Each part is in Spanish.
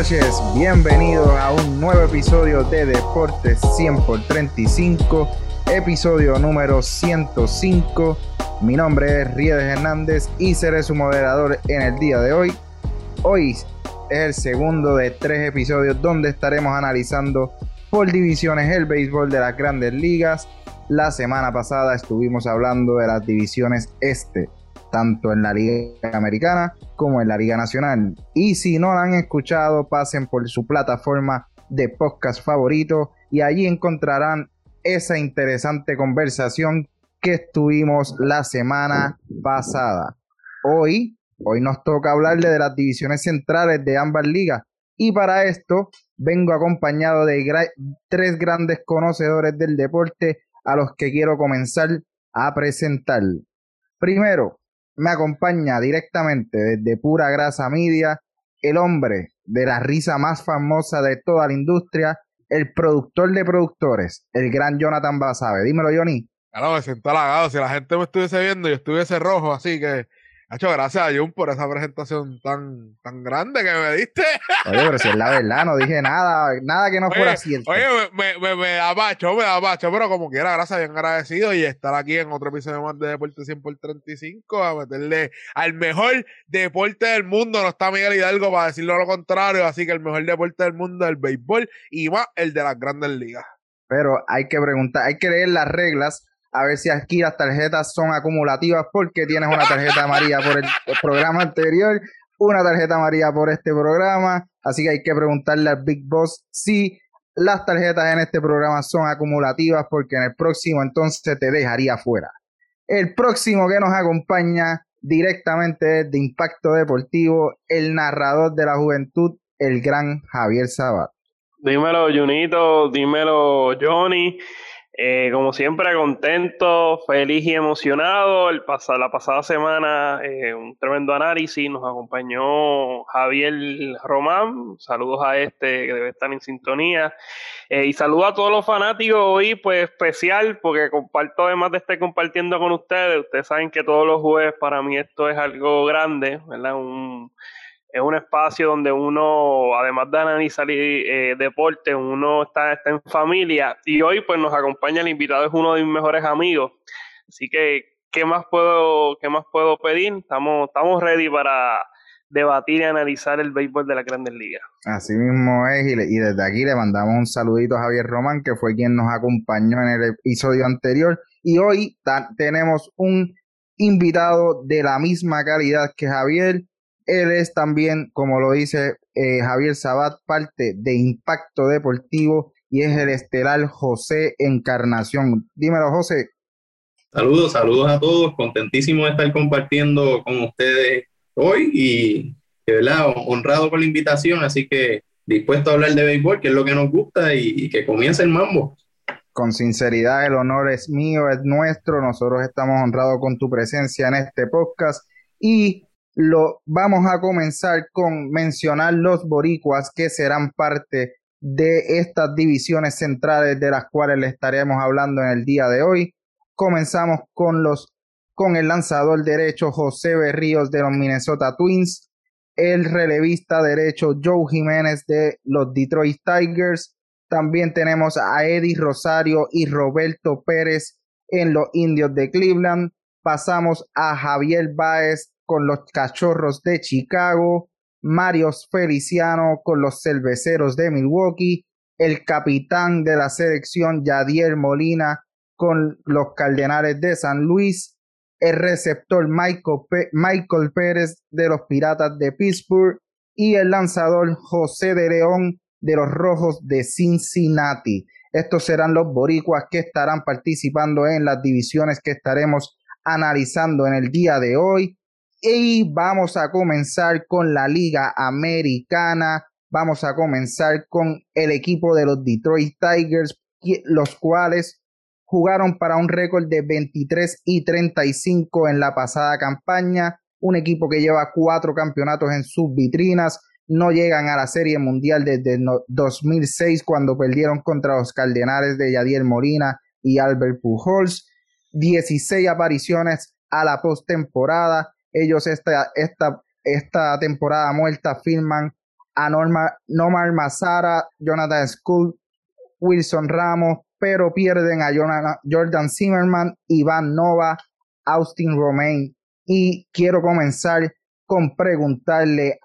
noches, bienvenidos a un nuevo episodio de Deportes 100 por 35, episodio número 105. Mi nombre es Riedes Hernández y seré su moderador en el día de hoy. Hoy es el segundo de tres episodios donde estaremos analizando por divisiones el béisbol de las grandes ligas. La semana pasada estuvimos hablando de las divisiones este, tanto en la Liga Americana como en la Liga Nacional. Y si no la han escuchado, pasen por su plataforma de podcast favorito y allí encontrarán esa interesante conversación que estuvimos la semana pasada. Hoy, hoy nos toca hablarle de las divisiones centrales de ambas ligas y para esto vengo acompañado de tres grandes conocedores del deporte a los que quiero comenzar a presentar. Primero, me acompaña directamente desde Pura Grasa Media, el hombre de la risa más famosa de toda la industria, el productor de productores, el gran Jonathan Basabe. Dímelo, Johnny. Claro, me siento halagado. Si la gente me estuviese viendo y estuviese rojo, así que Hacho, gracias a Jun por esa presentación tan, tan grande que me diste. Oye, pero si es la verdad, no dije nada, nada que no fuera cierto. Oye, me, me, me, da macho, me da macho, pero como quiera, gracias, bien agradecido y estar aquí en otro episodio más de Deporte 100 por 35 a meterle al mejor deporte del mundo. No está Miguel Hidalgo para decirlo lo contrario, así que el mejor deporte del mundo es el béisbol y más el de las grandes ligas. Pero hay que preguntar, hay que leer las reglas a ver si aquí las tarjetas son acumulativas porque tienes una tarjeta amarilla por el, programa anterior, una tarjeta amarilla por este programa, así que hay que preguntarle al Big Boss si las tarjetas en este programa son acumulativas porque en el próximo entonces te dejaría fuera. El próximo que nos acompaña directamente de Impacto Deportivo, el narrador de la juventud, el gran Javier Sabat. Dímelo, Junito, dímelo, Johnny. Eh, como siempre, contento, feliz y emocionado. El la pasada semana, eh, un tremendo análisis. Nos acompañó Javier Román. Saludos a este que debe estar en sintonía. Eh, y saludo a todos los fanáticos hoy, pues especial, porque comparto, además de estar compartiendo con ustedes. Ustedes saben que todos los jueves para mí esto es algo grande, ¿verdad? Un es un espacio donde uno, además de analizar eh, deporte, uno está, está en familia y hoy pues nos acompaña el invitado, es uno de mis mejores amigos. Así que, ¿qué más puedo, qué más puedo pedir? Estamos, estamos ready para debatir y analizar el béisbol de la Grandes Ligas. Así mismo es, y, y, desde aquí le mandamos un saludito a Javier Román, que fue quien nos acompañó en el episodio anterior, y hoy tenemos un invitado de la misma calidad que Javier, él es también, como lo dice eh, Javier Sabat, parte de Impacto Deportivo y es el estelar José Encarnación. Dímelo, José. Saludos, saludos a todos. Contentísimo de estar compartiendo con ustedes hoy y de verdad honrado por la invitación. Así que dispuesto a hablar de béisbol, que es lo que nos gusta y, y que comience el mambo. Con sinceridad, el honor es mío, es nuestro. Nosotros estamos honrados con tu presencia en este podcast y lo vamos a comenzar con mencionar los boricuas que serán parte de estas divisiones centrales de las cuales le estaremos hablando en el día de hoy. Comenzamos con los con el lanzador derecho José Berríos de los Minnesota Twins, el relevista derecho Joe Jiménez de los Detroit Tigers, también tenemos a Eddie Rosario y Roberto Pérez en los Indios de Cleveland, pasamos a Javier Baez con los Cachorros de Chicago, Mario Feliciano con los Cerveceros de Milwaukee, el capitán de la selección Yadier Molina con los Cardenales de San Luis, el receptor Michael, Michael Pérez de los Piratas de Pittsburgh y el lanzador José de León de los Rojos de Cincinnati. Estos serán los boricuas que estarán participando en las divisiones que estaremos analizando en el día de hoy. Y vamos a comenzar con la Liga Americana. Vamos a comenzar con el equipo de los Detroit Tigers, los cuales jugaron para un récord de 23 y 35 en la pasada campaña. Un equipo que lleva cuatro campeonatos en sus vitrinas. No llegan a la Serie Mundial desde 2006 cuando perdieron contra los Cardenales de Yadier Molina y Albert Pujols. 16 apariciones a la postemporada ellos esta, esta, esta temporada muerta firman a Norma, Nomar Mazara, Jonathan Skull, Wilson Ramos, pero pierden a Jordan Zimmerman, Iván Nova, Austin Romain. Y quiero comenzar con preguntarle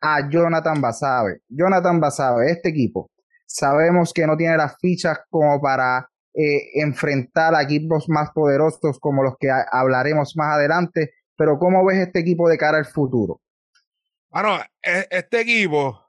a Jonathan Basabe. Jonathan Basabe, este equipo, sabemos que no tiene las fichas como para eh, enfrentar a equipos más poderosos como los que hablaremos más adelante, pero ¿cómo ves este equipo de cara al futuro? Bueno, e, este equipo,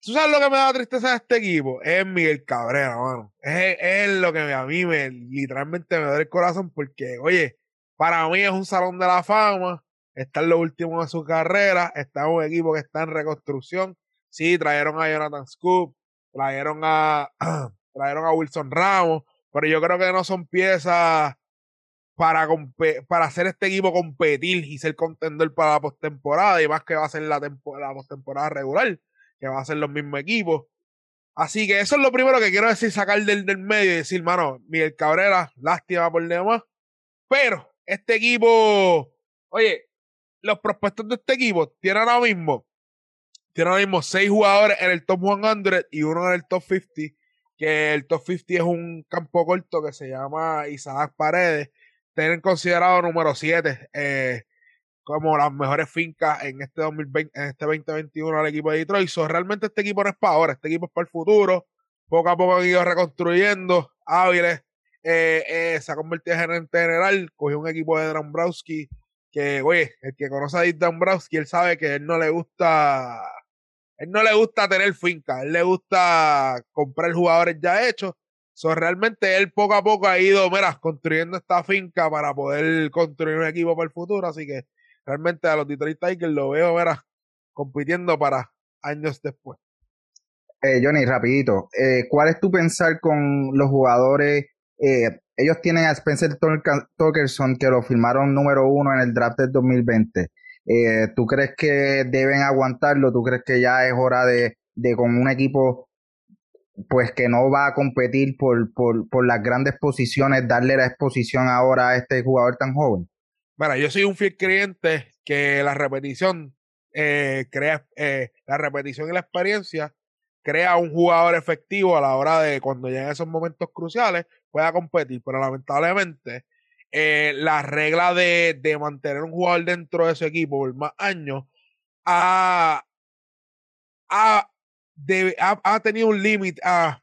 ¿tú sabes lo que me da tristeza de este equipo? Es Miguel Cabrera, mano. Es, es lo que a mí me, literalmente me da el corazón porque, oye, para mí es un salón de la fama, está en lo último de su carrera, está en un equipo que está en reconstrucción. Sí, trajeron a Jonathan Scoop, trajeron a, trajeron a Wilson Ramos, pero yo creo que no son piezas para, para hacer este equipo competir y ser contender para la postemporada y más que va a ser la, la postemporada regular, que va a ser los mismos equipos. Así que eso es lo primero que quiero decir, sacar del, del medio y decir, mano, Miguel Cabrera, lástima por demás. Pero este equipo, oye, los prospectos de este equipo tienen ahora mismo, tienen ahora mismo seis jugadores en el top 100 y uno en el top 50, que el top 50 es un campo corto que se llama Isaac Paredes, tienen considerado número 7 eh, como las mejores fincas en este 2020, en este 2021 al equipo de Detroit. So, realmente este equipo no es para ahora, este equipo es para el futuro. Poco a poco han ido reconstruyendo. Áviles eh, eh, se ha convertido en gerente general, cogió un equipo de Dombrowski que, oye, el que conoce a Dombrowski, él sabe que él no le gusta, él no le gusta tener finca, él le gusta comprar jugadores ya hechos So, realmente él poco a poco ha ido, mira, construyendo esta finca para poder construir un equipo para el futuro. Así que realmente a los Detroit Tigers lo veo, mira, compitiendo para años después. Eh, Johnny, rapidito, eh, ¿cuál es tu pensar con los jugadores? Eh, ellos tienen a Spencer Torkelson que lo firmaron número uno en el draft del 2020. Eh, ¿Tú crees que deben aguantarlo? ¿Tú crees que ya es hora de, de con un equipo pues que no va a competir por, por, por, las grandes posiciones, darle la exposición ahora a este jugador tan joven? Bueno, yo soy un fiel creyente que la repetición eh, crea, eh, la repetición y la experiencia crea un jugador efectivo a la hora de cuando lleguen esos momentos cruciales pueda competir, pero lamentablemente eh, la regla de, de mantener un jugador dentro de su equipo por más años ha, ha ha, tenido un límite, ah,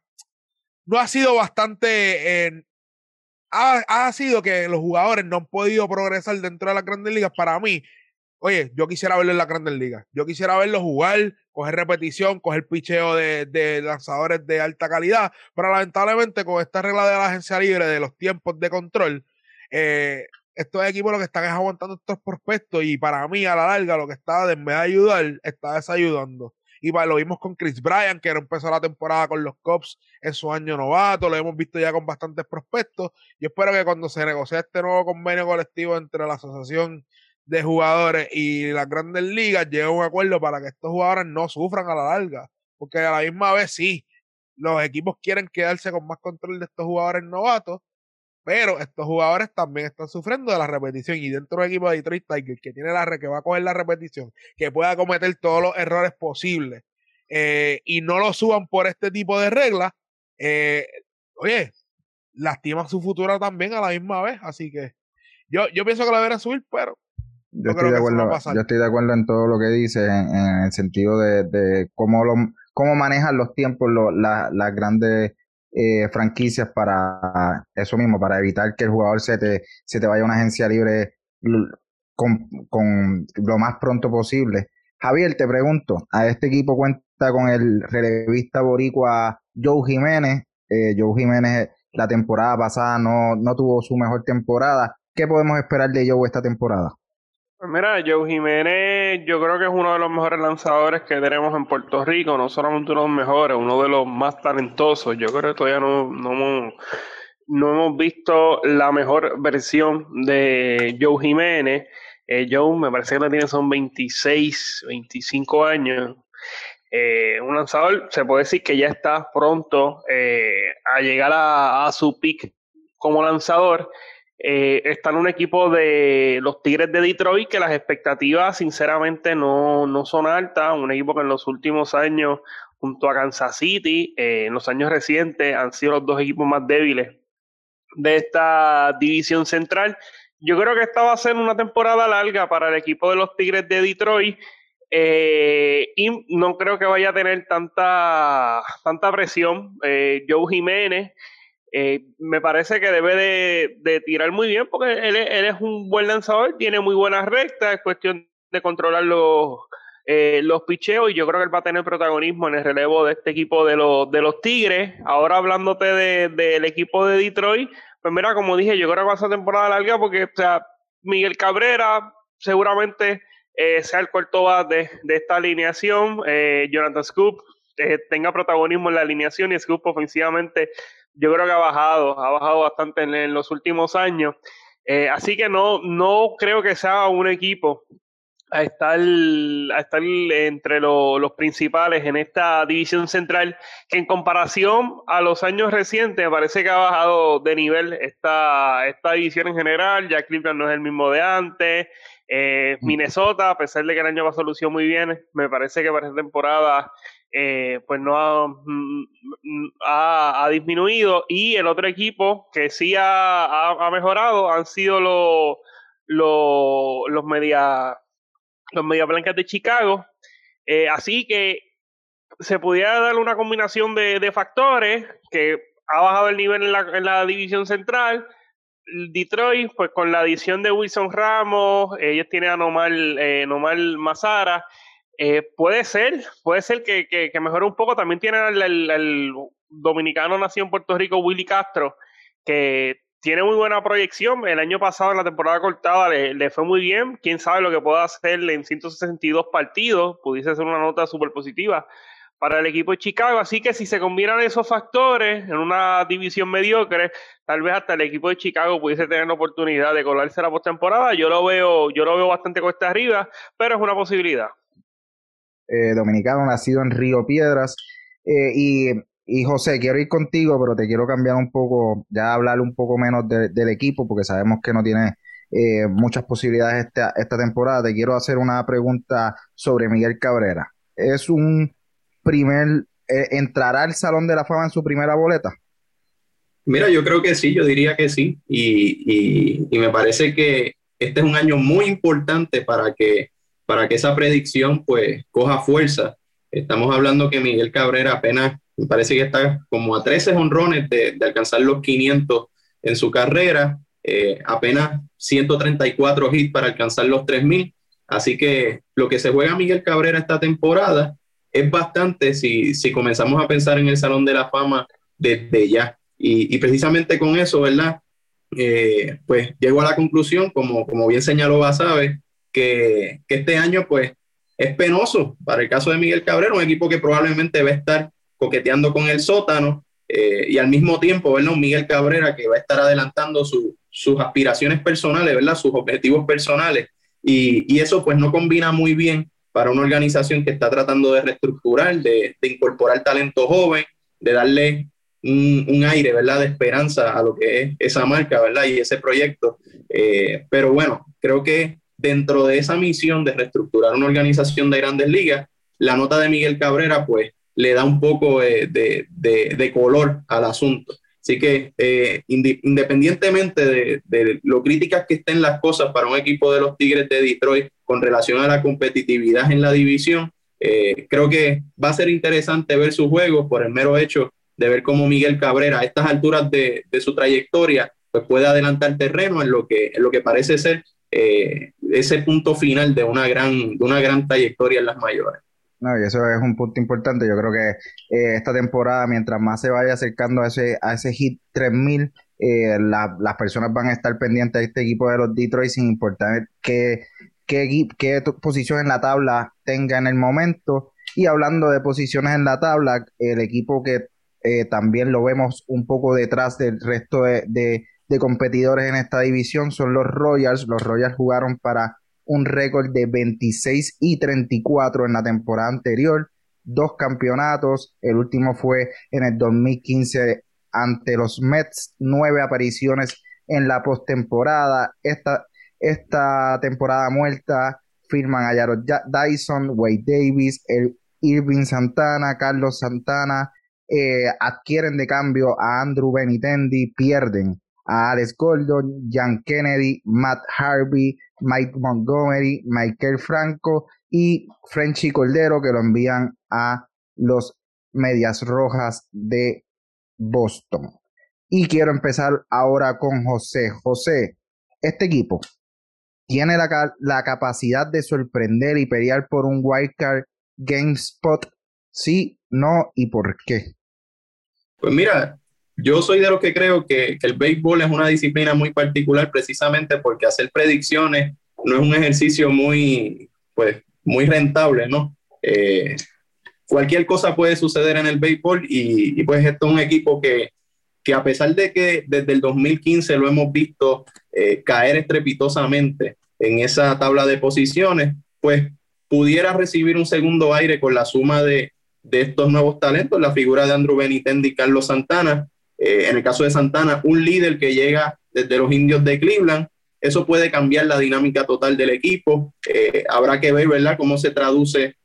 no ha sido bastante, ha, ha, sido que los jugadores no han podido progresar dentro de las grandes ligas. Para mí, oye, yo quisiera verlo en las grandes ligas. Yo quisiera verlo jugar, coger repetición, coger picheo de, de lanzadores de alta calidad, pero lamentablemente con esta regla de la agencia libre de los tiempos de control, eh, estos equipos lo que están es aguantando estos prospectos y para mí a la larga lo que está en vez de ayudar, está desayudando. Y lo vimos con Chris Bryan, que empezó la temporada con los Cubs en su año novato, lo hemos visto ya con bastantes prospectos. Yo espero que cuando se negocie este nuevo convenio colectivo entre la Asociación de Jugadores y las grandes ligas, llegue a un acuerdo para que estos jugadores no sufran a la larga. Porque a la misma vez sí, los equipos quieren quedarse con más control de estos jugadores novatos, pero estos jugadores también están sufriendo de la repetición. Y dentro del equipo de Detroit Tigers, que tiene la que va a coger la repetición, que pueda cometer todos los errores posibles eh, y no lo suban por este tipo de reglas, eh, oye, lastima su futuro también a la misma vez. Así que yo, yo pienso que la deberían subir, pero. Yo, estoy de acuerdo, yo estoy de acuerdo en todo lo que dice, en, el sentido de, de cómo, lo, cómo manejan los tiempos las grandes eh, franquicias para eso mismo, para evitar que el jugador se te, se te vaya a una agencia libre con, con lo más pronto posible. Javier, te pregunto, a este equipo cuenta con el relevista boricua Joe Jiménez. Eh, Joe Jiménez la temporada pasada no, no tuvo su mejor temporada. ¿Qué podemos esperar de Joe esta temporada? Pues mira, Joe Jiménez yo creo que es uno de los mejores lanzadores que tenemos en Puerto Rico, no solamente uno de los mejores, uno de los más talentosos. Yo creo que todavía no, no, hemos, visto la mejor versión de Joe Jiménez. Eh, Joe me parece que tiene son 26, 25 años. Eh, un lanzador, se puede decir que ya está pronto eh, a llegar a, a su pick como lanzador eh, están un equipo de los Tigres de Detroit que las expectativas sinceramente no, no son altas, un equipo que en los últimos años junto a Kansas City, eh, en los años recientes han sido los dos equipos más débiles de esta división central. Yo creo que esta va a ser una temporada larga para el equipo de los Tigres de Detroit. Eh, y no creo que vaya a tener tanta, tanta presión. Eh, Joe Jiménez eh, me parece que debe de, tirar muy bien porque él, es un buen lanzador, tiene muy buenas rectas, es cuestión de controlar los, los picheos y yo creo que él va a tener protagonismo en el relevo de este equipo de los, de los Tigres. Ahora hablándote del equipo de Detroit, pues mira, como dije, yo creo que va a ser temporada larga porque, o sea, Miguel Cabrera seguramente eh, sea el cuarto bate de, esta alineación. Eh, Jonathan Scoop eh, tenga protagonismo en la alineación y Scoop ofensivamente yo creo que ha bajado, ha bajado bastante en, los últimos años. así que no, no creo que sea un equipo a estar, a estar entre los principales en esta división central, que en comparación a los años recientes parece que ha bajado de nivel esta, esta división en general, ya Cleveland no es el mismo de antes, eh, mm. Minnesota, a pesar de que el año va solución muy bien, me parece que para esta temporada eh, pues no ha, mm, mm, ha, disminuido y el otro equipo que sí ha, ha, mejorado han sido los, los, los media los Media Blancas de Chicago. Eh, así que se pudiera dar una combinación de, factores que ha bajado el nivel en la, en la, división central. Detroit, pues con la adición de Wilson Ramos, ellos tienen a Nomal, eh, Mazara. Eh, puede ser, puede ser que, que, mejore un poco. También tienen al, dominicano nacido en Puerto Rico, Willy Castro, que tiene muy buena proyección. El año pasado, en la temporada cortada, le, fue muy bien. Quién sabe lo que pueda hacer en 162 partidos. Pudiese ser una nota súper positiva para el equipo de Chicago. Así que si se combinan esos factores en una división mediocre, tal vez hasta el equipo de Chicago pudiese tener la oportunidad de colarse la postemporada. Yo lo veo, yo lo veo bastante cuesta arriba, pero es una posibilidad. Eh, dominicano nacido en Río Piedras. Eh, y José, quiero ir contigo, pero te quiero cambiar un poco, ya hablar un poco menos del equipo, porque sabemos que no tiene eh, muchas posibilidades esta, esta temporada. Te quiero hacer una pregunta sobre Miguel Cabrera. ¿Es un primer, entrará al Salón de la Fama en su primera boleta? Mira, yo creo que sí, yo diría que sí. Y, y, me parece que este es un año muy importante para que, para que esa predicción pues coja fuerza. Estamos hablando que Miguel Cabrera apenas me parece que está como a 13 honrones de, alcanzar los 500 en su carrera, eh, apenas 134 hits para alcanzar los 3000. Así que lo que se juega Miguel Cabrera esta temporada es bastante si, si comenzamos a pensar en el Salón de la Fama desde ya. Y, precisamente con eso, ¿verdad? Eh, pues llego a la conclusión, como, como bien señaló Basabe, que, que este año pues es penoso para el caso de Miguel Cabrera, un equipo que probablemente va a estar coqueteando con el sótano eh, y al mismo tiempo, ¿verdad? Miguel Cabrera que va a estar adelantando sus aspiraciones personales, ¿verdad? Sus objetivos personales. Y, y, eso pues no combina muy bien para una organización que está tratando de reestructurar, de, de incorporar talento joven, de darle un, un, aire, ¿verdad? De esperanza a lo que es esa marca, ¿verdad? Y ese proyecto. Eh, pero bueno, creo que dentro de esa misión de reestructurar una organización de grandes ligas, la nota de Miguel Cabrera pues le da un poco de, de, color al asunto. Así que eh, independientemente de, lo críticas que estén las cosas para un equipo de los Tigres de Detroit con relación a la competitividad en la división, eh, creo que va a ser interesante ver su juego por el mero hecho de ver cómo Miguel Cabrera a estas alturas de, su trayectoria pues puede adelantar terreno en lo que, en lo que parece ser eh, ese punto final de una, gran, de una gran trayectoria en las mayores. No, y eso es un punto importante. Yo creo que eh, esta temporada, mientras más se vaya acercando a ese, a ese hit 3000, eh, las personas van a estar pendientes de este equipo de los Detroit sin importar qué, qué, qué posición en la tabla tenga en el momento. Y hablando de posiciones en la tabla, el equipo que eh, también lo vemos un poco detrás del resto de competidores en esta división son los Royals. Los Royals jugaron para un récord de 26 y 34 en la temporada anterior, dos campeonatos, el último fue en el 2015 ante los Mets, nueve apariciones en la postemporada. Esta, esta temporada muerta firman a Jared Dyson, Wade Davis, el Irving Santana, Carlos Santana, eh, adquieren de cambio a Andrew Benitendi, pierden a Alex Gordon, Jan Kennedy, Matt Harvey, Mike Montgomery, Michael Franco y Frenchy Cordero que lo envían a los Medias Rojas de Boston. Y quiero empezar ahora con José. José, este equipo tiene la, la capacidad de sorprender y pelear por un wildcard GameSpot, sí, no y por qué. Pues mira, yo soy de los que creo que, el béisbol es una disciplina muy particular precisamente porque hacer predicciones no es un ejercicio muy, pues, muy rentable, ¿no? Eh, cualquier cosa puede suceder en el béisbol y, pues esto es un equipo que, que, a pesar de que desde el 2015 lo hemos visto eh, caer estrepitosamente en esa tabla de posiciones, pues pudiera recibir un segundo aire con la suma de, de estos nuevos talentos, la figura de Andrew Benitendi y Carlos Santana. Eh, en el caso de Santana, un líder que llega desde los indios de Cleveland. Eso puede cambiar la dinámica total del equipo. Eh, habrá que ver, ¿verdad?, cómo se traduce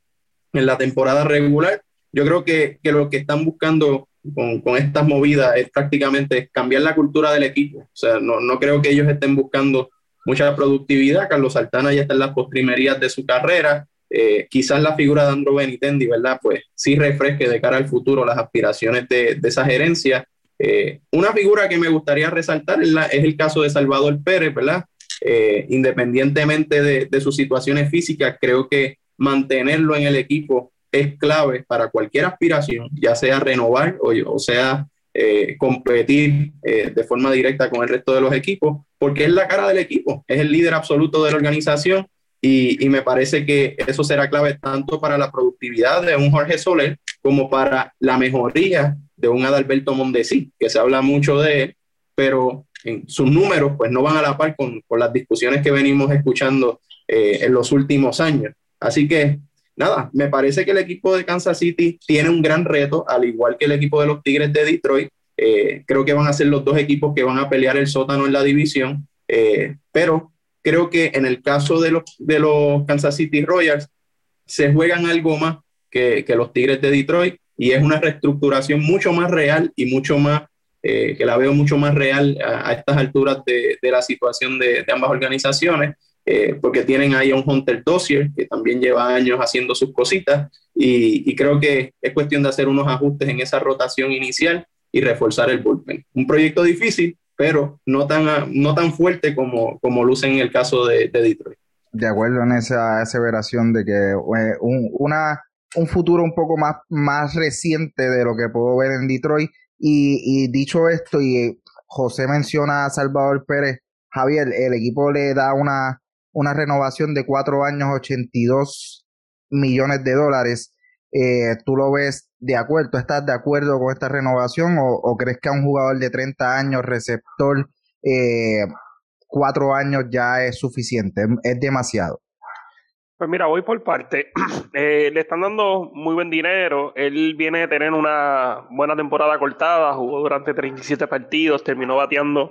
en la temporada regular. Yo creo que, que lo que están buscando con, con, estas movidas es prácticamente cambiar la cultura del equipo. O sea, no, no creo que ellos estén buscando mucha productividad. Carlos Santana ya está en las postrimerías de su carrera. Eh, quizás la figura de Andrew Benitendi, ¿verdad? Pues sí refresque de cara al futuro las aspiraciones de, esa gerencia. Eh, una figura que me gustaría resaltar es, el caso de Salvador Pérez, ¿verdad? Eh, independientemente de, sus situaciones físicas, creo que mantenerlo en el equipo es clave para cualquier aspiración, ya sea renovar o, o sea competir de forma directa con el resto de los equipos, porque es la cara del equipo, es el líder absoluto de la organización y, me parece que eso será clave tanto para la productividad de un Jorge Soler como para la mejoría de un Adalberto Mondesi, que se habla mucho de él, pero en sus números pues no van a la par con, con las discusiones que venimos escuchando eh, en los últimos años. Así que nada, me parece que el equipo de Kansas City tiene un gran reto, al igual que el equipo de los Tigres de Detroit. Eh, creo que van a ser los dos equipos que van a pelear el sótano en la división, eh, pero creo que en el caso de los, de los Kansas City Royals se juegan algo más que, que los Tigres de Detroit y es una reestructuración mucho más real y mucho más, eh, que la veo mucho más real a, estas alturas de, de la situación de, de ambas organizaciones, eh, porque tienen ahí a un Hunter Dossier que también lleva años haciendo sus cositas y, y, creo que es cuestión de hacer unos ajustes en esa rotación inicial y reforzar el bullpen. Un proyecto difícil, pero no tan, no tan fuerte como, como luce en el caso de, Detroit. De acuerdo en esa aseveración de que eh, un, una, un futuro un poco más, más reciente de lo que puedo ver en Detroit. Y, dicho esto, y José menciona a Salvador Pérez, Javier, el equipo le da una, una renovación de cuatro años, 82 millones de dólares. Eh, ¿Tú lo ves de acuerdo, ¿estás de acuerdo con esta renovación o, crees que a un jugador de 30 años, receptor, eh, cuatro años ya es suficiente, es demasiado? Pues mira, voy por parte. Eh, le están dando muy buen dinero. Él viene de tener una buena temporada cortada, jugó durante 37 partidos, terminó bateando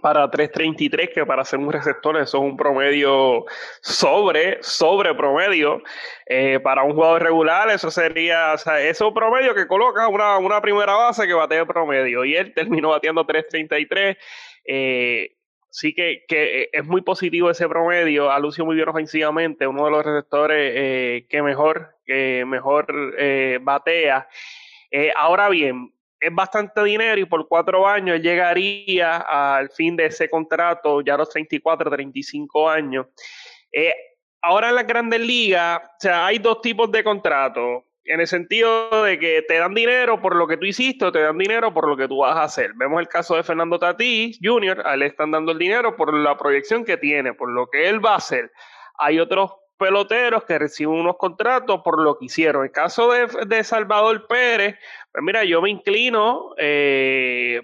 para 3.33, que para ser un receptor eso es un promedio sobre, sobre promedio. Eh, para un jugador regular eso sería, o sea, eso es promedio que coloca una, una primera base que batea promedio. Y él terminó bateando 3.33. Eh, sí que, que, es muy positivo ese promedio. Ha lucido muy bien ofensivamente, uno de los receptores eh, que mejor, que mejor eh, batea. ahora bien, es bastante dinero y por cuatro años llegaría al fin de ese contrato, ya a los 34, 35 años. Eh, ahora en las grandes ligas, o sea, hay dos tipos de contratos. En el sentido de que te dan dinero por lo que tú hiciste o te dan dinero por lo que tú vas a hacer. Vemos el caso de Fernando Tatís Jr., a él le están dando el dinero por la proyección que tiene, por lo que él va a hacer. Hay otros peloteros que reciben unos contratos por lo que hicieron. El caso de, de Salvador Pérez, pues mira, yo me inclino eh,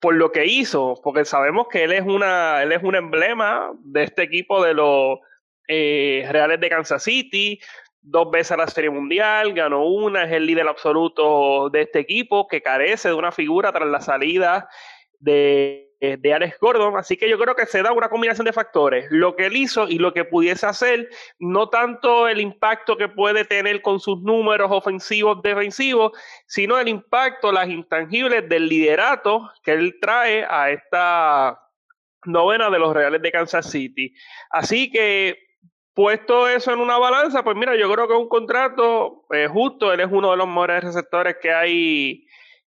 por lo que hizo, porque sabemos que él es una, él es un emblema de este equipo de los eh, Reales de Kansas City, dos veces a la Serie Mundial, ganó una, es el líder absoluto de este equipo que carece de una figura tras la salida de de Alex Gordon, así que yo creo que se da una combinación de factores, lo que él hizo y lo que pudiese hacer, no tanto el impacto que puede tener con sus números ofensivos, defensivos, sino el impacto, las intangibles del liderato que él trae a esta novena de los Reales de Kansas City. Así que puesto eso en una balanza, pues mira, yo creo que es un contrato eh, justo, él es uno de los mejores receptores que hay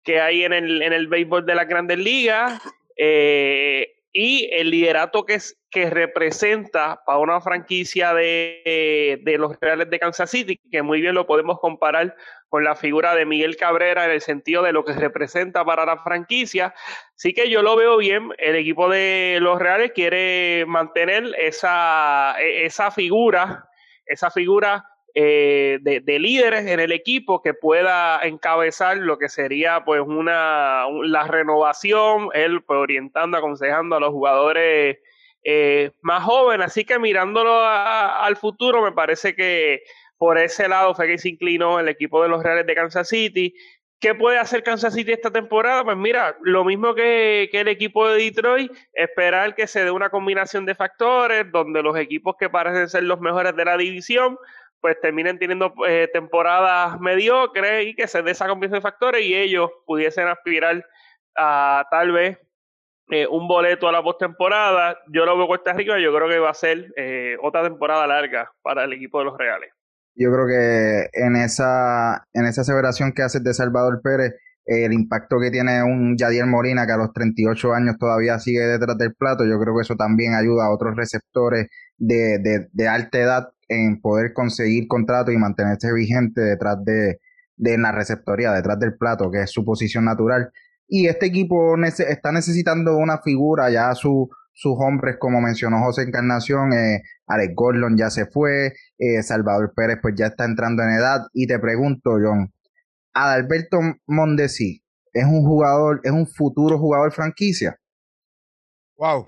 que hay en el, en el béisbol de las grandes ligas. Eh, y el liderato que, es, que representa para una franquicia de, de, los Reales de Kansas City, que muy bien lo podemos comparar con la figura de Miguel Cabrera en el sentido de lo que representa para la franquicia. Sí que yo lo veo bien, el equipo de los Reales quiere mantener esa, e, esa figura, esa figura eh, de, líderes en el equipo que pueda encabezar lo que sería pues una la renovación, él pues, orientando, aconsejando a los jugadores eh, más jóvenes. Así que mirándolo al futuro, me parece que por ese lado fue que se inclinó el equipo de los Reales de Kansas City. ¿Qué puede hacer Kansas City esta temporada? Pues mira, lo mismo que, que, el equipo de Detroit, esperar que se dé una combinación de factores donde los equipos que parecen ser los mejores de la división pues terminen teniendo eh, temporadas mediocres y que se dé esa combinación de factores y ellos pudiesen aspirar a tal vez eh, un boleto a la postemporada. Yo lo veo Costa Rica, yo creo que va a ser eh, otra temporada larga para el equipo de los Reales. Yo creo que en esa, en esa aseveración que haces de Salvador Pérez, el impacto que tiene un Yadier Molina que a los 38 años todavía sigue detrás del plato, yo creo que eso también ayuda a otros receptores de, de alta edad en poder conseguir contrato y mantenerse vigente detrás de, de la receptoría, detrás del plato, que es su posición natural. Y este equipo está necesitando una figura, ya su, sus hombres, como mencionó José Encarnación, eh, Alex Gordon ya se fue, eh, Salvador Pérez pues ya está entrando en edad. Y te pregunto, John, Adalberto Mondesi es un jugador, es un futuro jugador franquicia. Wow.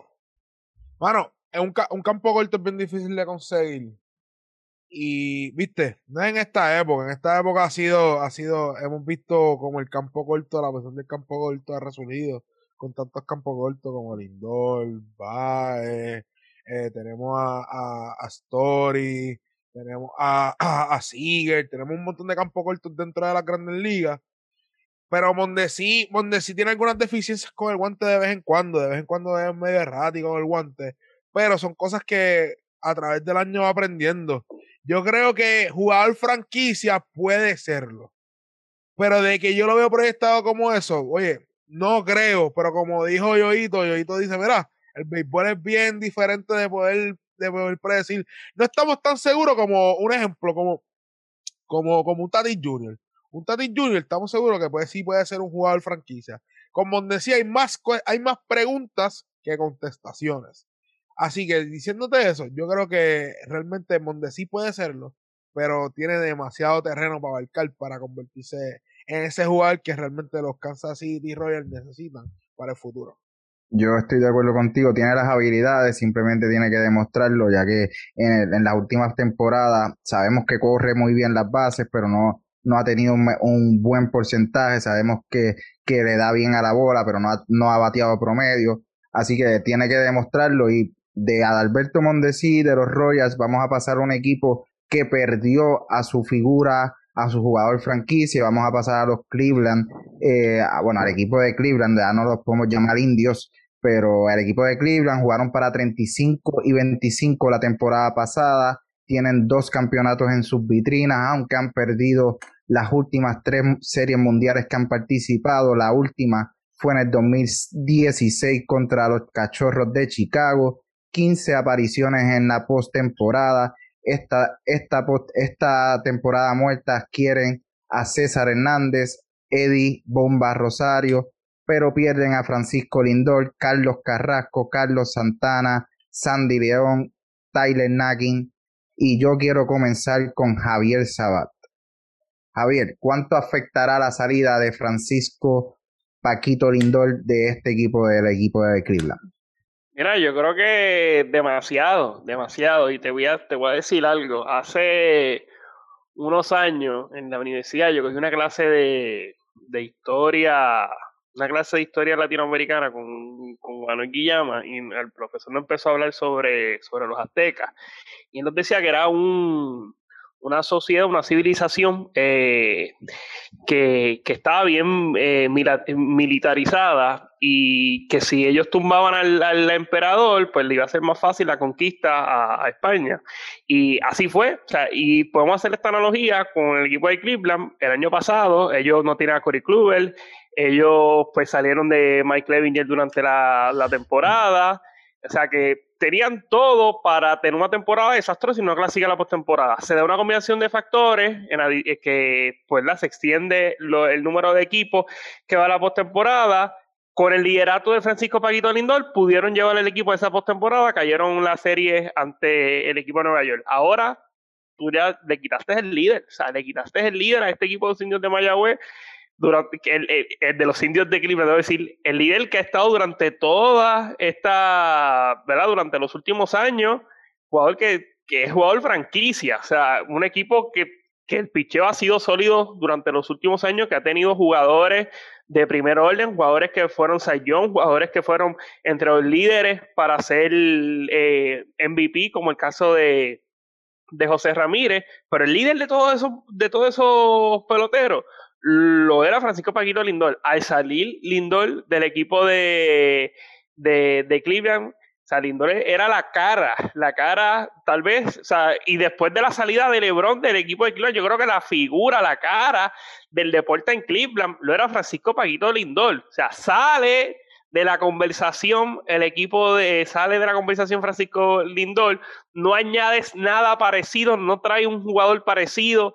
Bueno, es un, un campo corto es bien difícil de conseguir. Y, viste, no en esta época, en esta época ha sido, ha sido, hemos visto como el campo corto, la versión del campo corto ha resuelto con tantos campos cortos como Lindor, Bae, eh, tenemos a, a, Story, tenemos a, a, a tenemos un montón de campos cortos dentro de las grandes ligas. Pero Mondesi, Mondesi tiene algunas deficiencias con el guante de vez en cuando, de vez en cuando es medio errático con el guante, pero son cosas que a través del año va aprendiendo. Yo creo que jugador franquicia puede serlo. Pero de que yo lo veo proyectado como eso, oye, no creo, pero como dijo Yoito, Yoito dice, mira, el béisbol es bien diferente de poder, de poder predecir. No estamos tan seguros como un ejemplo, como, como, como un Tati Junior. Un Tati Junior, estamos seguros que puede, sí puede ser un jugador franquicia. Como decía, hay más, hay más preguntas que contestaciones. Así que diciéndote eso, yo creo que realmente Mondesi puede serlo, pero tiene demasiado terreno para abarcar para convertirse en ese jugador que realmente los Kansas City Royals necesitan para el futuro. Yo estoy de acuerdo contigo, tiene las habilidades, simplemente tiene que demostrarlo, ya que en, en las últimas temporadas sabemos que corre muy bien las bases, pero no, no ha tenido un, un, buen porcentaje, sabemos que, que le da bien a la bola, pero no ha, no ha bateado promedio, así que tiene que demostrarlo y de Adalberto Mondesi de los Royals vamos a pasar a un equipo que perdió a su figura, a su jugador franquicia, vamos a pasar a los Cleveland, eh, bueno, al equipo de Cleveland, ya no los podemos llamar indios, pero el equipo de Cleveland jugaron para 35 y 25 la temporada pasada, tienen dos campeonatos en sus vitrinas, aunque han perdido las últimas tres series mundiales que han participado, la última fue en el 2016 contra los Cachorros de Chicago, 15 apariciones en la postemporada. Esta, esta, esta temporada muerta quieren a César Hernández, Eddie Bomba Rosario, pero pierden a Francisco Lindor, Carlos Carrasco, Carlos Santana, Sandy León, Tyler Naggin, y yo quiero comenzar con Javier Sabat. Javier, ¿cuánto afectará la salida de Francisco Paquito Lindor de este equipo del equipo de Cleveland? Mira, yo creo que demasiado, demasiado. Y te voy a, te voy a decir algo. Hace unos años en la universidad yo cogí una clase de, de historia una clase de historia latinoamericana con, con Manuel Guillama y el profesor nos empezó a hablar sobre, sobre los aztecas. Y él nos decía que era un, una sociedad, una civilización eh, que, estaba bien eh, militarizada y que si ellos tumbaban al, emperador, pues le iba a ser más fácil la conquista a, España. Y así fue. y podemos hacer esta analogía con el equipo de Cleveland. El año pasado ellos no tenían a Corey Kluber, ellos pues salieron de Mike Levinger durante la, la temporada. O sea que tenían todo para tener una temporada desastrosa y no clasificar la postemporada. Se da una combinación de factores en eh, que pues, se extiende el número de equipos que va a la postemporada. Con el liderato de Francisco Paquito Lindor, pudieron llevar el equipo a esa postemporada, cayeron la serie ante el equipo de Nueva York. Ahora tú ya le quitaste el líder, o sea, le quitaste el líder a este equipo de los indios de Mayagüez durante el, el, de los indios de Cleveland, debo decir, el líder que ha estado durante toda esta, ¿verdad? Durante los últimos años, jugador que, que es jugador franquicia, o sea, un equipo que, que el picheo ha sido sólido durante los últimos años, que ha tenido jugadores de primer orden, jugadores que fueron Sayón, jugadores que fueron entre los líderes para ser eh, MVP, como el caso de, de José Ramírez, pero el líder de todos esos, de todos esos peloteros lo Francisco Paquito Lindor. Al salir Lindor del equipo de, de, Cleveland, o sea, Lindor era la cara, la cara, tal vez, o sea, y después de la salida de LeBron del equipo de Cleveland, yo creo que la figura, la cara del deporte en Cleveland lo era Francisco Paquito Lindor. O sea, sale de la conversación, el equipo de, sale de la conversación Francisco Lindor, no añades nada parecido, no trae un jugador parecido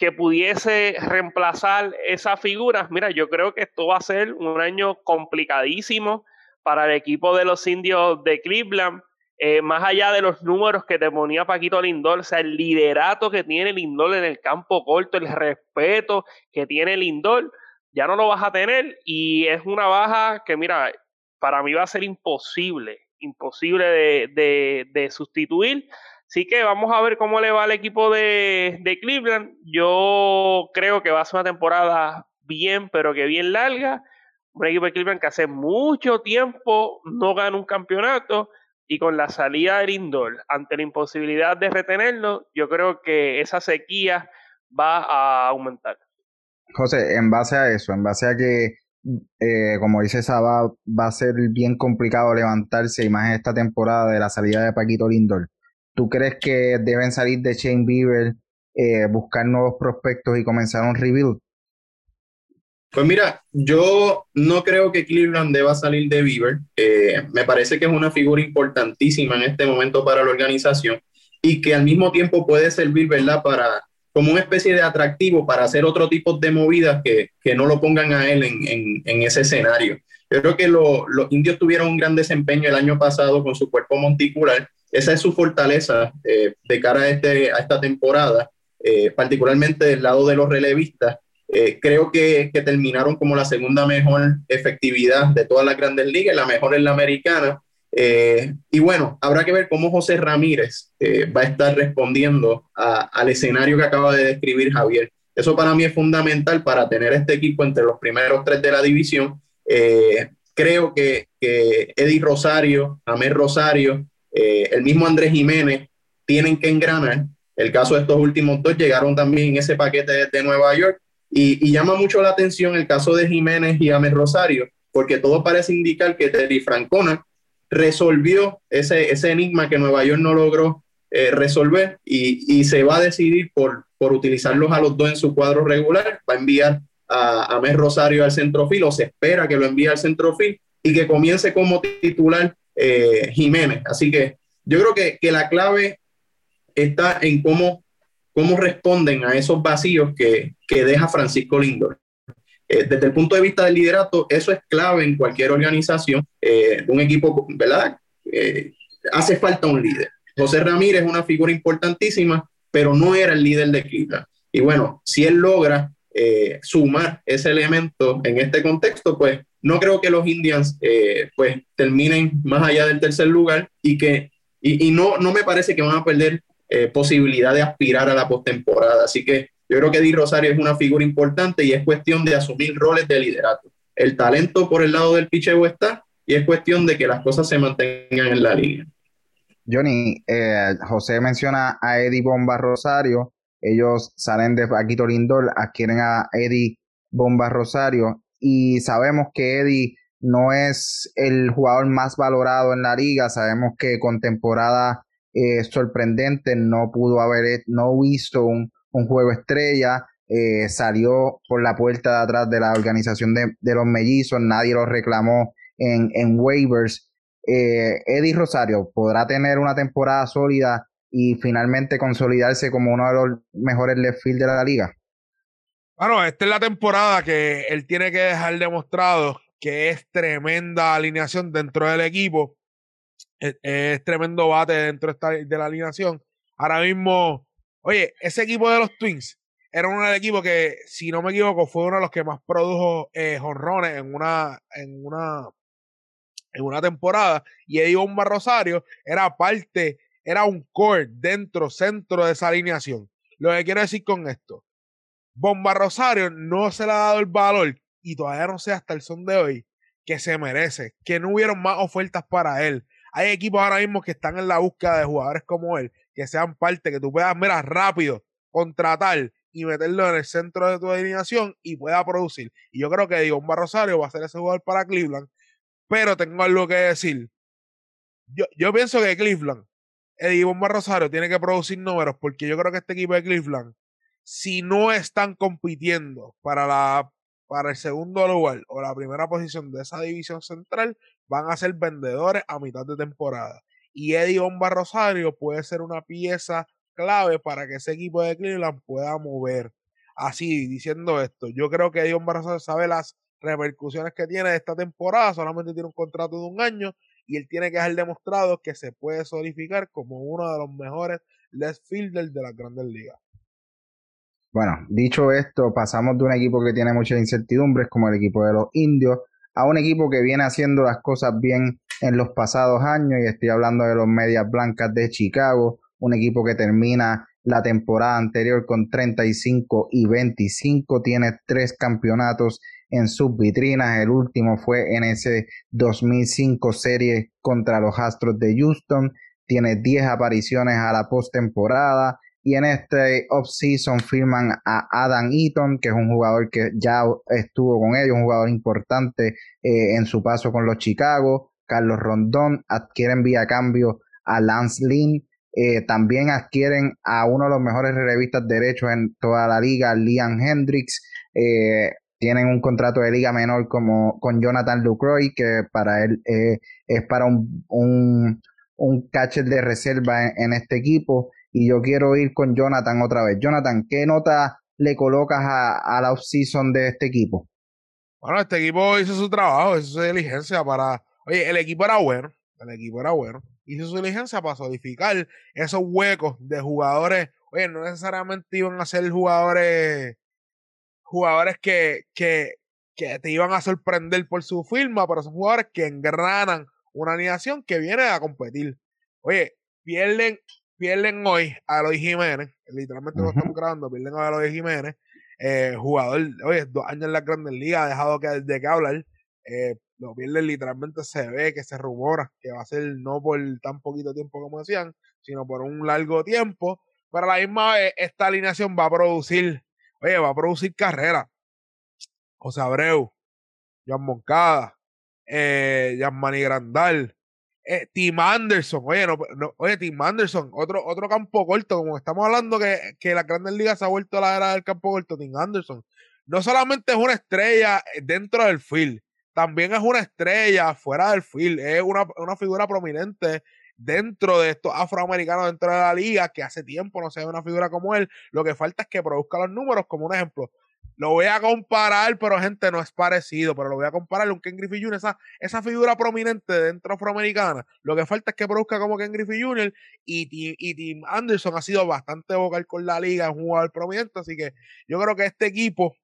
que pudiese reemplazar esas figuras, mira, yo creo que esto va a ser un año complicadísimo para el equipo de los indios de Cleveland, eh, más allá de los números que te ponía Paquito Lindor, o sea, el liderato que tiene Lindor en el campo corto, el respeto que tiene Lindor, ya no lo vas a tener y es una baja que, mira, para mí va a ser imposible, imposible de, de sustituir. Así que vamos a ver cómo le va al equipo de, Cleveland. Yo creo que va a ser una temporada bien, pero que bien larga. Un equipo de Cleveland que hace mucho tiempo no gana un campeonato y con la salida de Lindor, ante la imposibilidad de retenerlo, yo creo que esa sequía va a aumentar. José, en base a eso, en base a que, eh, como dice Saba, va a ser bien complicado levantarse, y más esta temporada de la salida de Paquito Lindor, ¿Tú crees que deben salir de Shane Bieber, eh, buscar nuevos prospectos y comenzar un rebuild? Pues mira, yo no creo que Cleveland deba salir de Bieber. Eh, me parece que es una figura importantísima en este momento para la organización y que al mismo tiempo puede servir, ¿verdad?, para como una especie de atractivo para hacer otro tipo de movidas que, que no lo pongan a él en, en, en ese escenario. Yo creo que los indios tuvieron un gran desempeño el año pasado con su cuerpo monticular esa es su fortaleza eh, de cara a, este, a esta temporada, eh, particularmente del lado de los relevistas. Eh, creo que, terminaron como la segunda mejor efectividad de todas las grandes ligas, la mejor en la americana. y bueno, habrá que ver cómo José Ramírez va a estar respondiendo al escenario que acaba de describir Javier. Eso para mí es fundamental para tener este equipo entre los primeros tres de la división. creo que, que Eddie Rosario, Amé Rosario, eh, el mismo Andrés Jiménez, tienen que engranar. El caso de estos últimos dos llegaron también en ese paquete de, Nueva York y, llama mucho la atención el caso de Jiménez y Ames Rosario, porque todo parece indicar que Terry Francona resolvió ese, ese enigma que Nueva York no logró eh, resolver y, se va a decidir por, por utilizarlos a los dos en su cuadro regular. Va a enviar a Ames Rosario al centrofil o se espera que lo envíe al centrofil y que comience como titular eh, Jiménez. Así que yo creo que, que, la clave está en cómo, cómo responden a esos vacíos que, que deja Francisco Lindor. Eh, desde el punto de vista del liderato, eso es clave en cualquier organización, eh, un equipo, ¿verdad? hace falta un líder. José Ramírez es una figura importantísima, pero no era el líder de Cleveland. Y bueno, si él logra sumar ese elemento en este contexto, pues no creo que los Indians eh, pues terminen más allá del tercer lugar y que y, no, no me parece que van a perder eh, posibilidad de aspirar a la postemporada. Así que yo creo que Di Rosario es una figura importante y es cuestión de asumir roles de liderato. el talento por el lado del picheo está y es cuestión de que las cosas se mantengan en la liga. Johnny, eh, José menciona a Eddie Bomba Rosario. Ellos salen de Paquito Lindor, adquieren a Eddie Bomba Rosario y sabemos que Eddie no es el jugador más valorado en la liga. Sabemos que con temporada eh, sorprendente no pudo haber, no visto un, un juego estrella. Eh, salió por la puerta de atrás de la organización de, de los mellizos, nadie lo reclamó en, en waivers. Eh, Eddie Rosario podrá tener una temporada sólida y finalmente consolidarse como uno de los mejores left field de la liga. Bueno, esta es la temporada que él tiene que dejar demostrado que es tremenda alineación dentro del equipo. Es, tremendo bate dentro de la alineación. Ahora mismo, oye, ese equipo de los Twins era uno del equipo que, si no me equivoco, fue uno de los que más produjo eh, jonrones en una, en una en una temporada y Eddie Bomba Rosario era parte, era un core dentro, centro de esa alineación. Lo que quiero decir con esto, Bomba Rosario no se le ha dado el valor y todavía no sé hasta el son de hoy que se merece, que no hubieron más ofertas para él. Hay equipos ahora mismo que están en la búsqueda de jugadores como él, que sean parte, que tú puedas, mira, rápido, contratar y meterlo en el centro de tu alineación y pueda producir. Y yo creo que Bomba Rosario va a ser ese jugador para Cleveland pero tengo algo que decir. Yo, yo pienso que Cleveland, Eddie Bomba Rosario, tiene que producir números porque yo creo que este equipo de Cleveland, si no están compitiendo para, la, para el segundo lugar o la primera posición de esa división central, van a ser vendedores a mitad de temporada. Y Eddie Bomba Rosario puede ser una pieza clave para que ese equipo de Cleveland pueda mover. Así, diciendo esto, yo creo que Eddie Bomba Rosario sabe las repercusiones que tiene esta temporada, solamente tiene un contrato de un año y él tiene que dejar demostrado que se puede solidificar como uno de los mejores left fielders de las grandes ligas. Bueno, dicho esto, pasamos de un equipo que tiene muchas incertidumbres como el equipo de los indios a un equipo que viene haciendo las cosas bien en los pasados años y estoy hablando de los Medias Blancas de Chicago, un equipo que termina la temporada anterior con 35 y 25, tiene tres campeonatos en sus vitrinas. El último fue en ese 2005 serie contra los Astros de Houston. Tiene 10 apariciones a la postemporada. Y en este offseason firman a Adam Eaton, que es un jugador que ya estuvo con ellos, un jugador importante eh, en su paso con los Chicago. Carlos Rondón adquieren vía cambio a Lance Lynn. Eh, también adquieren a uno de los mejores revistas derechos en toda la liga, Liam Hendricks. Eh, tienen un contrato de liga menor como con Jonathan Lucroy, que para él eh, es para un, un, un, catcher de reserva en, este equipo. Y yo quiero ir con Jonathan otra vez. Jonathan, ¿qué nota le colocas a, a la off-season de este equipo? Bueno, este equipo hizo su trabajo, hizo su diligencia para... Oye, el equipo era bueno, el equipo era bueno. Hizo su diligencia para solidificar esos huecos de jugadores. Oye, no necesariamente iban a ser jugadores jugadores que, que, que te iban a sorprender por su firma, pero son jugadores que engranan una animación que viene a competir. Oye, pierden, pierden hoy a Eloy Jiménez, literalmente lo estamos grabando, pierden a Eloy Jiménez, eh, jugador, oye, dos años en la Grandes Ligas, ha dejado que, de que hablar, eh, lo pierden literalmente se ve que se rumora que va a ser no por tan poquito tiempo como decían, sino por un largo tiempo, pero a la misma vez esta alineación va a producir Oye, va a producir carrera. José Abreu, Jan Moncada, eh, Mani Grandal, eh, Tim Anderson. Oye, no, oye, Tim Anderson, otro, otro campo corto, como estamos hablando que, que la Grandes Ligas se ha vuelto a la era del campo corto, Tim Anderson. No solamente es una estrella dentro del field, también es una estrella fuera del field, es una, una figura prominente dentro de estos afroamericanos dentro de la liga, que hace tiempo no se ve una figura como él, lo que falta es que produzca los números, como un ejemplo. Lo voy a comparar, pero gente, no es parecido, pero lo voy a comparar con Ken Griffey Jr., esa, esa figura prominente dentro afroamericana. Lo que falta es que produzca como Ken Griffey Jr. Y, y Tim Anderson ha sido bastante vocal con la liga, es un jugador prominente, así que yo creo que este equipo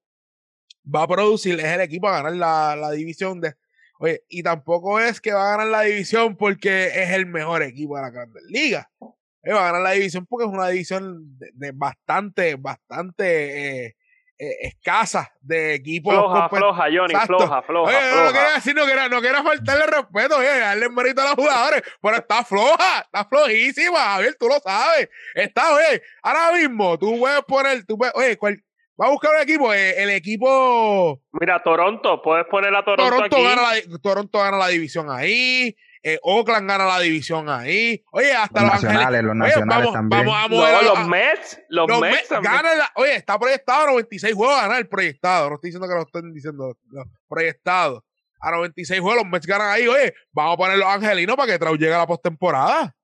va a producir, es el equipo a ganar la, la división de, Oye, y tampoco es que va a ganar la división porque es el mejor equipo de la Grandes Ligas. va a ganar la división porque es una división de, bastante, bastante eh, escasa de equipos. Floja, floja, Johnny, floja, floja. Oye, floja. no quería decir, no quería, no quería faltarle respeto, oye, darle mérito a los jugadores, pero está floja, está flojísima, Javier, tú lo sabes. Está, oye, ahora mismo tú puedes poner, tú puedes, oye, cuál, va a buscar un equipo, eh, el equipo. Mira, Toronto, puedes poner a Toronto, Toronto aquí. Gana la, Toronto gana la división ahí. Eh, Oakland gana la división ahí. Oye, hasta Los los, nacionales, los Oye, nacionales vamos, también. Vamos a mover No, a- los Mets, los, los Mets, Mets también. ganan la- oye, está proyectado a 96 juegos a ganar el proyectado. No estoy diciendo que lo estén diciendo los proyectados. A 96 juegos los Mets ganan ahí. Oye, vamos a poner los angelinos para que Trau llegue a la postemporada.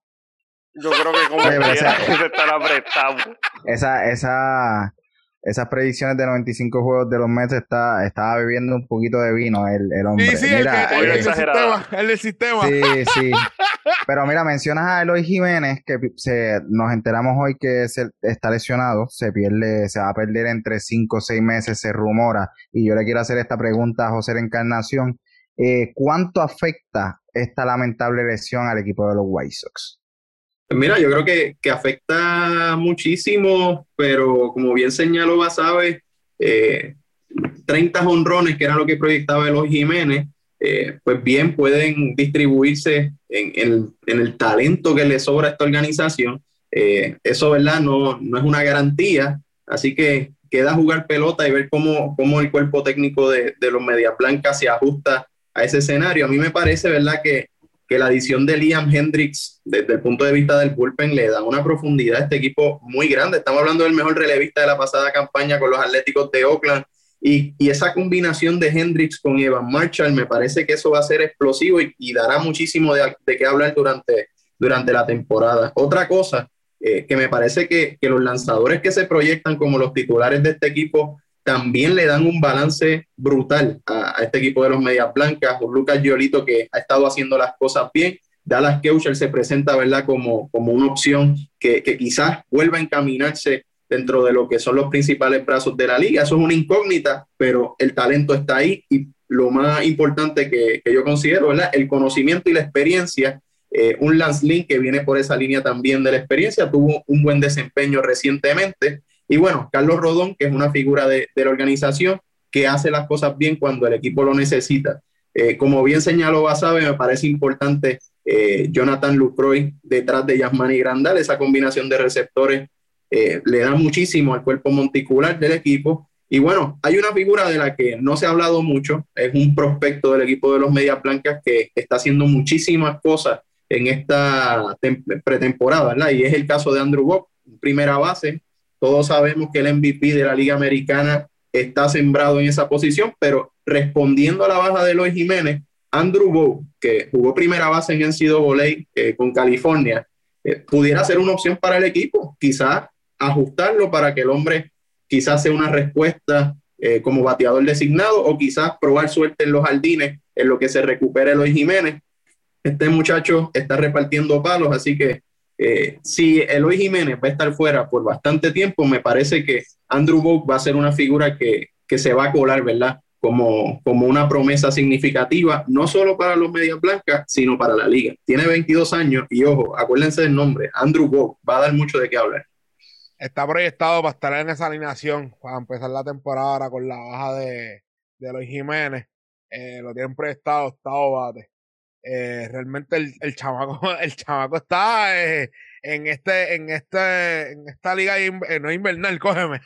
Yo creo que como Oye, quiera, esa- se están apretando. Esa, esa, esas predicciones de 95 juegos de los Mets está, estaba bebiendo un poquito de vino el, el hombre. Sí, sí, el, Mira, el eh, exagerado. sistema. El del sistema. Sí, sí. Pero mira, mencionas a Eloy Jiménez, que se, nos enteramos hoy que se, está lesionado, se pierde, se va a perder entre 5 o 6 meses, se rumora. Y yo le quiero hacer esta pregunta a José Encarnación. Eh, ¿Cuánto afecta esta lamentable lesión al equipo de los White Sox? Mira, yo creo que, que afecta muchísimo, pero como bien señaló Basabe, eh, 30 honrones, que era lo que proyectaba Eloy Jiménez, eh, pues bien pueden distribuirse en, el- en el talento que le sobra a esta organización. Eh, eso, ¿verdad? No, no es una garantía, así que queda jugar pelota y ver cómo, cómo el cuerpo técnico de, de los Medias Blancas se ajusta a ese escenario. A mí me parece, ¿verdad? Que que la adición de Liam Hendricks, desde el punto de vista del bullpen, le da una profundidad a este equipo muy grande. Estamos hablando del mejor relevista de la pasada campaña con los Atléticos de Oakland. Y, esa combinación de Hendricks con Evan Marshall, me parece que eso va a ser explosivo y, dará muchísimo de, de qué hablar durante, durante la temporada. Otra cosa, eh, que me parece que los lanzadores que se proyectan como los titulares de este equipo también le dan un balance brutal a, este equipo de los Medias Blancas. Un Lucas Giolito que ha estado haciendo las cosas bien. Dallas Keuchel se presenta, ¿verdad?, como, como una opción que, que quizás vuelva a encaminarse dentro de lo que son los principales brazos de la liga. Eso es una incógnita, pero el talento está ahí y lo más importante que, que yo considero, ¿verdad?, el conocimiento y la experiencia. Eh, un Lance Lynn que viene por esa línea también de la experiencia, tuvo un buen desempeño recientemente. Y bueno, Carlos Rodón, que es una figura de, la organización que hace las cosas bien cuando el equipo lo necesita. Eh, como bien señaló Basabe, me parece importante eh, Jonathan Lucroy detrás de Yasmani Grandal. Esa combinación de receptores eh, le da muchísimo al cuerpo monticular del equipo. Y bueno, hay una figura de la que no se ha hablado mucho, es un prospecto del equipo de los Medias Blancas que está haciendo muchísimas cosas en esta pretemporada, ¿verdad? Y es el caso de Andrew Bock, primera base. Todos sabemos que el MVP de la Liga Americana está sembrado en esa posición, pero respondiendo a la baja de Luis Jiménez, Andrew Bow, que jugó primera base en NCAA eh, con California, eh, pudiera ser una opción para el equipo, quizás ajustarlo para que el hombre quizás sea una respuesta eh, como bateador designado o quizás probar suerte en los jardines en lo que se recupere Luis Jiménez. Este muchacho está repartiendo palos, así que eh, si Eloy Jiménez va a estar fuera por bastante tiempo, me parece que Andrew Bogue va a ser una figura que, que se va a colar, ¿verdad? Como, como una promesa significativa, no solo para los Medias Blancas, sino para la liga. Tiene 22 años y ojo, acuérdense del nombre, Andrew Bogue, va a dar mucho de qué hablar. Está proyectado para estar en esa alineación, para empezar la temporada con la baja de, de Eloy Jiménez. Eh, lo tienen proyectado octavo bate. Eh, realmente el, el chamaco, el chamaco está eh, en este, en este, en esta liga eh, no invernal, cógeme.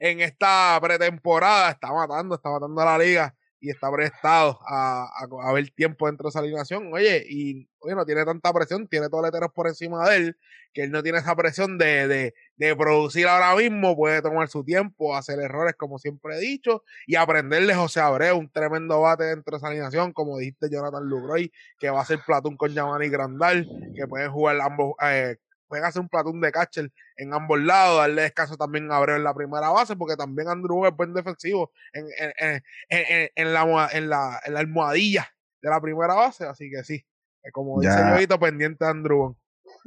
en esta pretemporada está matando, está matando a la liga y está prestado a, a, ver tiempo dentro de esa alineación. Oye, y oye, no tiene tanta presión, tiene toleteros por encima de él, que él no tiene esa presión de, de, de producir ahora mismo, puede tomar su tiempo, hacer errores como siempre he dicho, y aprenderle José Abreu, un tremendo bate dentro de esa alineación, como dijiste Jonathan Lugroy, que va a ser platón con Yamani Grandal, que pueden jugar ambos, eh, pueden hacer un platón de catcher en ambos lados, darle descanso también a Abreu en la primera base, porque también Andrew es buen defensivo en, en, en, en, en la, en, la, en la almohadilla de la primera base, así que sí, eh, como dice Ya. Yoito, pendiente de Andrew.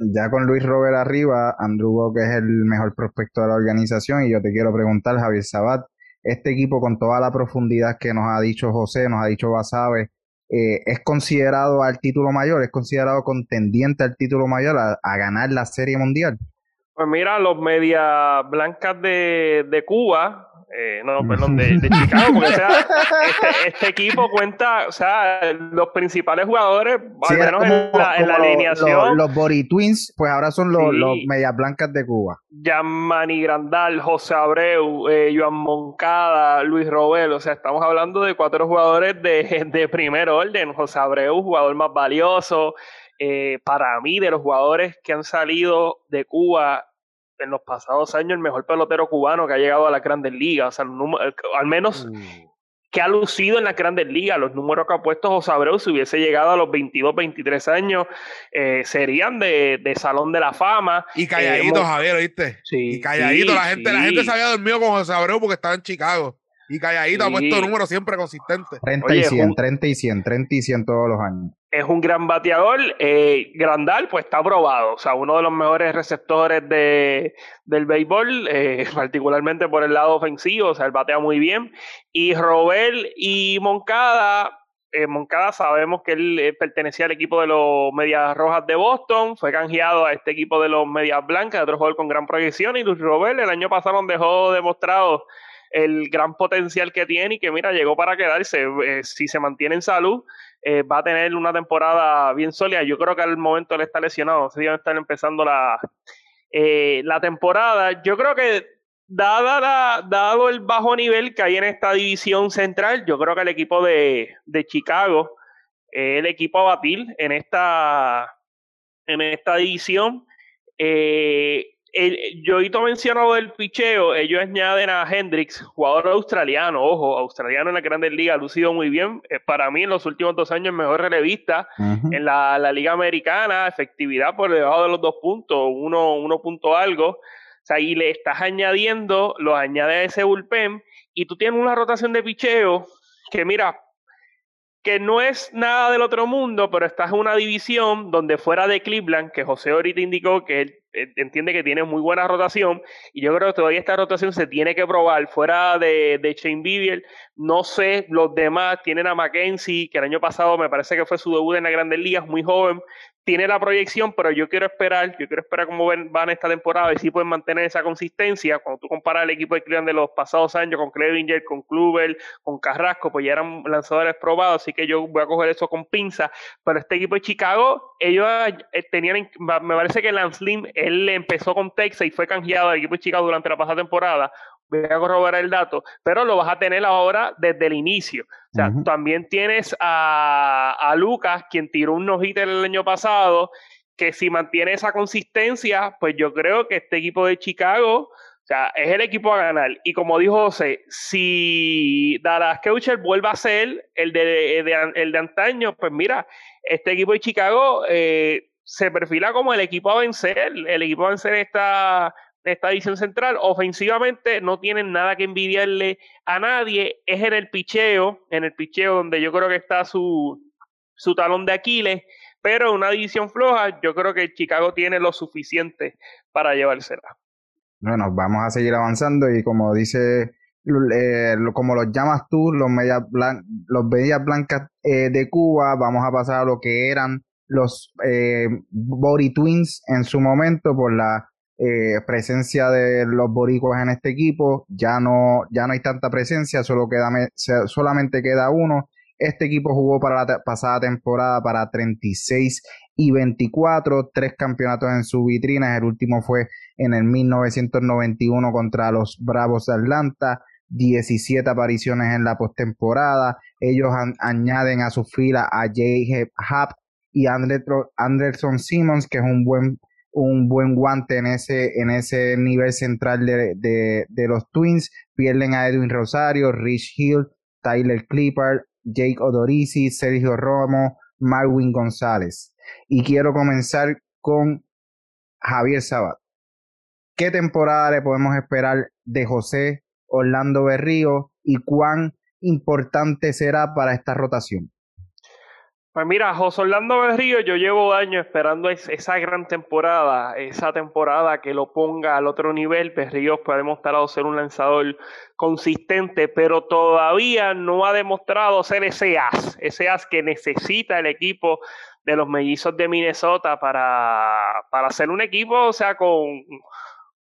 Ya con Luis Robert arriba, Andrew Bock es el mejor prospecto de la organización y yo te quiero preguntar, Javier Sabat, este equipo con toda la profundidad que nos ha dicho José, nos ha dicho Basabe, eh, ¿es considerado al título mayor? ¿Es considerado contendiente al título mayor a, ganar la Serie Mundial? Pues mira, los medias blancas de, de Cuba eh, no, perdón, de, Chicago, porque o sea, este, este, equipo cuenta, o sea, los principales jugadores, al menos en la, en la alineación. Los, Body Twins, pues ahora son los, los Medias Blancas de Cuba. Yamani Grandal, José Abreu, eh, Joan Moncada, Luis Robel, o sea, estamos hablando de cuatro jugadores de, de primer orden. José Abreu, jugador más valioso, eh, para mí, de los jugadores que han salido de Cuba en los pasados años, el mejor pelotero cubano que ha llegado a la grandes ligas. O sea, al menos uh. que ha lucido en las grandes ligas. Los números que ha puesto José Abreu, si hubiese llegado a los 22, 23 años, eh, serían de, de, Salón de la Fama. Y calladito, eh, Javier, ¿oíste? Sí. Y calladito. la, gente, la gente se había dormido con José Abreu porque estaba en Chicago. Y calladito ha puesto números siempre consistentes. 30 y 100, 30 y 100, 30 y 100 todos los años. Es un gran bateador. Eh, Grandal, pues está probado. O sea, uno de los mejores receptores de, del béisbol, eh, particularmente por el lado ofensivo. O sea, él batea muy bien. Y Robel y Moncada, eh, Moncada sabemos que él eh, pertenecía al equipo de los Medias Rojas de Boston, fue canjeado a este equipo de los Medias Blancas, otro jugador con gran proyección, y Luis Robel el año pasado dejó demostrado el gran potencial que tiene y que mira, llegó para quedarse. Si se mantiene en salud, eh, va a tener una temporada bien sólida. Yo creo que al momento él está lesionado, se debe estar empezando la, eh, la temporada. Yo creo que dada dado el bajo nivel que hay en esta división central, yo creo que el equipo de, de Chicago el equipo a batir en esta, en esta división. Eh, el, Yoito mencionado del picheo, ellos añaden a Hendrix, jugador australiano, ojo, australiano en la Grandes Ligas, ha lucido muy bien. Eh, para mí, en los últimos dos años, mejor relevista en la, Liga Americana, efectividad por debajo de los dos puntos, uno, uno punto algo. O sea, y le estás añadiendo, lo añade a ese bullpen, y tú tienes una rotación de picheo que, mira, que no es nada del otro mundo, pero estás en una división donde fuera de Cleveland, que José ahorita indicó que él entiende que tiene muy buena rotación, y yo creo que todavía esta rotación se tiene que probar. Fuera de, de Shane Bieber, no sé, los demás tienen a Mackenzie, que el año pasado me parece que fue su debut en las grandes ligas, muy joven, tiene la proyección, pero yo quiero esperar, yo quiero esperar cómo van esta temporada y si pueden mantener esa consistencia. Cuando tú comparas el equipo de Cleveland de los pasados años con Clevinger, con Kluber, con Carrasco, pues ya eran lanzadores probados, así que yo voy a coger eso con pinza. Pero este equipo de Chicago, ellos eh, tenían, me parece que Lance Lim, él empezó con Texas y fue canjeado al equipo de Chicago durante la pasada temporada voy a corroborar el dato, pero lo vas a tener ahora desde el inicio. O sea, también tienes a, a, Lucas, quien tiró un no el año pasado, que si mantiene esa consistencia, pues yo creo que este equipo de Chicago, o sea, es el equipo a ganar. Y como dijo José, si Dallas Keuchel vuelve a ser el de, el de antaño, pues mira, este equipo de Chicago eh, se perfila como el equipo a vencer, el equipo a vencer esta esta edición central. Ofensivamente no tienen nada que envidiarle a nadie. Es en el picheo, en el picheo donde yo creo que está su, su talón de Aquiles. Pero una división floja, yo creo que Chicago tiene lo suficiente para llevársela. Bueno, vamos a seguir avanzando y como dice, eh, como los llamas tú, los medias, los medias blancas eh, de Cuba, vamos a pasar a lo que eran los eh, Body Twins en su momento por la eh, presencia de los boricuas en este equipo, ya no, ya no hay tanta presencia, solo queda, solamente queda uno. Este equipo jugó para la pasada temporada para 36 y 24, tres campeonatos en su vitrina, el último fue en el 1991 contra los Bravos de Atlanta, 17 apariciones en la postemporada, ellos añaden a su fila a J. Happ y Anderson Simmons, que es un buen un buen guante en ese, en ese nivel central de, de, los Twins. Pierden a Edwin Rosario, Rich Hill, Tyler Clipper, Jake Odorisi, Sergio Romo, Marwin González. Y quiero comenzar con Javier Sabat. ¿Qué temporada le podemos esperar de José Orlando Berrío y cuán importante será para esta rotación? Pues mira, José Orlando Berrío, yo llevo años esperando esa gran temporada, esa temporada que lo ponga al otro nivel. Berrío puede ha demostrado ser un lanzador consistente, pero todavía no ha demostrado ser ese as, ese as que necesita el equipo de los mellizos de Minnesota para, para ser un equipo, o sea, con,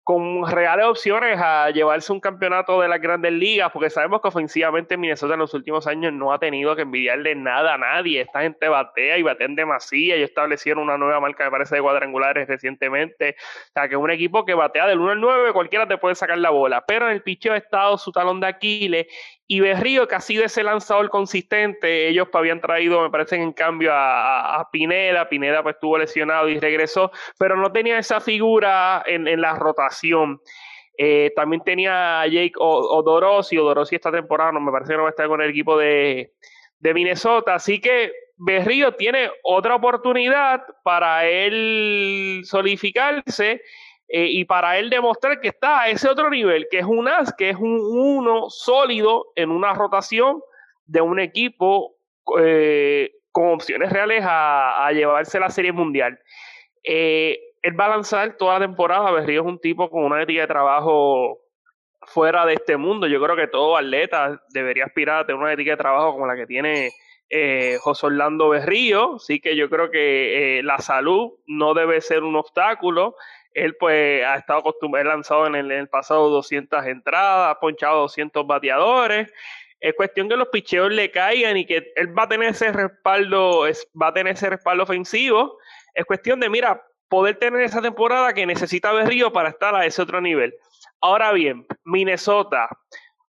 con reales opciones a llevarse un campeonato de las grandes ligas, porque sabemos que ofensivamente Minnesota en los últimos años no ha tenido que envidiarle nada a nadie. Esta gente batea y batean demasiado. Ellos establecieron una nueva marca, me parece, de cuadrangulares recientemente. O sea, que es un equipo que batea del 1 al 9, cualquiera te puede sacar la bola. Pero en el picheo ha estado su talón de Aquiles y Berrío, que ha sido ese lanzador consistente, ellos habían traído, me parece, en cambio a, Pineda. Pineda pues estuvo lesionado y regresó, pero no tenía esa figura en, en la rotación. Eh, también tenía a Jake Odorosi. Odorosi esta temporada no me parece que no va a estar con el equipo de, de Minnesota. Así que Berrío tiene otra oportunidad para él solidificarse eh, y para él demostrar que está a ese otro nivel, que es un as, que es un uno sólido en una rotación de un equipo eh, con opciones reales a, llevarse la serie mundial. Eh, él va a lanzar toda la temporada. Berrío es un tipo con una ética de trabajo fuera de este mundo. Yo creo que todo atleta debería aspirar a tener una ética de trabajo como la que tiene José Orlando Berrío. Así que yo creo que la salud no debe ser un obstáculo él pues ha estado acostumbrado, lanzado en el, pasado 200 entradas, ha ponchado 200 bateadores. Es cuestión que los picheos le caigan y que él va a tener ese respaldo, va a tener ese respaldo ofensivo. Es cuestión de, mira, poder tener esa temporada que necesita Berrío para estar a ese otro nivel. Ahora bien, Minnesota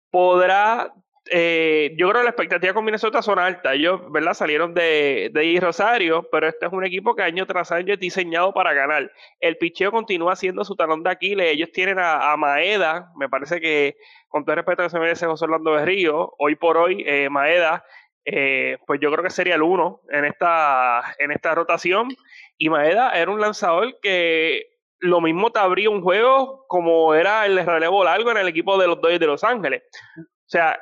podrá eh, yo creo que la expectativa con Minnesota son altas. Ellos, ¿verdad? Salieron de, de Rosario, pero este es un equipo que año tras año es diseñado para ganar. El picheo continúa siendo su talón de Aquiles. Ellos tienen a, Maeda, me parece que, con todo el respeto que se merece José Orlando de Río, hoy por hoy, eh, Maeda, eh, pues yo creo que sería el uno en esta, en esta rotación. Y Maeda era un lanzador que lo mismo te abría un juego como era el relevo largo en el equipo de los Dodgers de Los Ángeles. O sea,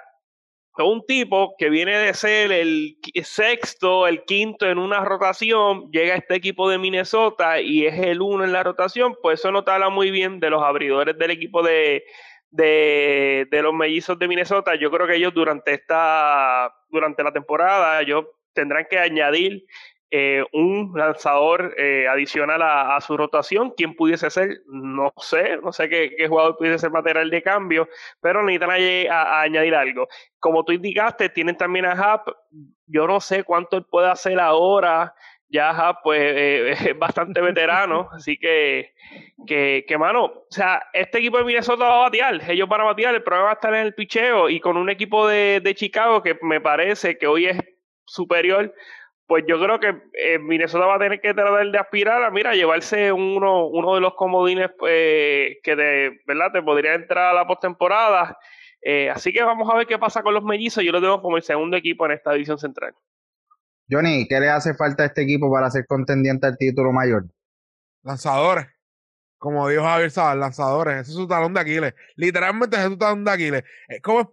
un tipo que viene de ser el sexto, el quinto en una rotación, llega a este equipo de Minnesota y es el uno en la rotación, pues eso no te muy bien de los abridores del equipo de, de, de los mellizos de Minnesota. Yo creo que ellos durante esta, durante la temporada, ellos tendrán que añadir eh, un lanzador eh, adicional a, su rotación. ¿Quién pudiese ser? No sé, no sé qué, jugador pudiese ser material de cambio, pero necesitan añadir algo. Como tú indicaste, tienen también a Hap. Yo no sé cuánto él puede hacer ahora. Ya Hap, pues, eh, es bastante veterano, así que, que, que, mano, o sea, este equipo de Minnesota va a batear, ellos van a batear, el problema va a estar en el picheo y con un equipo de, de Chicago que me parece que hoy es superior pues yo creo que eh, Minnesota va a tener que tratar de aspirar a, mira, llevarse uno, uno de los comodines eh, que de, ¿verdad? te podría entrar a la postemporada. Eh, así que vamos a ver qué pasa con los mellizos. Yo lo tengo como el segundo equipo en esta división central. Johnny, ¿qué le hace falta a este equipo para ser contendiente al título mayor? Lanzadores como dijo Javier Sabal, lanzadores, ese es su talón de Aquiles. Literalmente ese es su talón de Aquiles.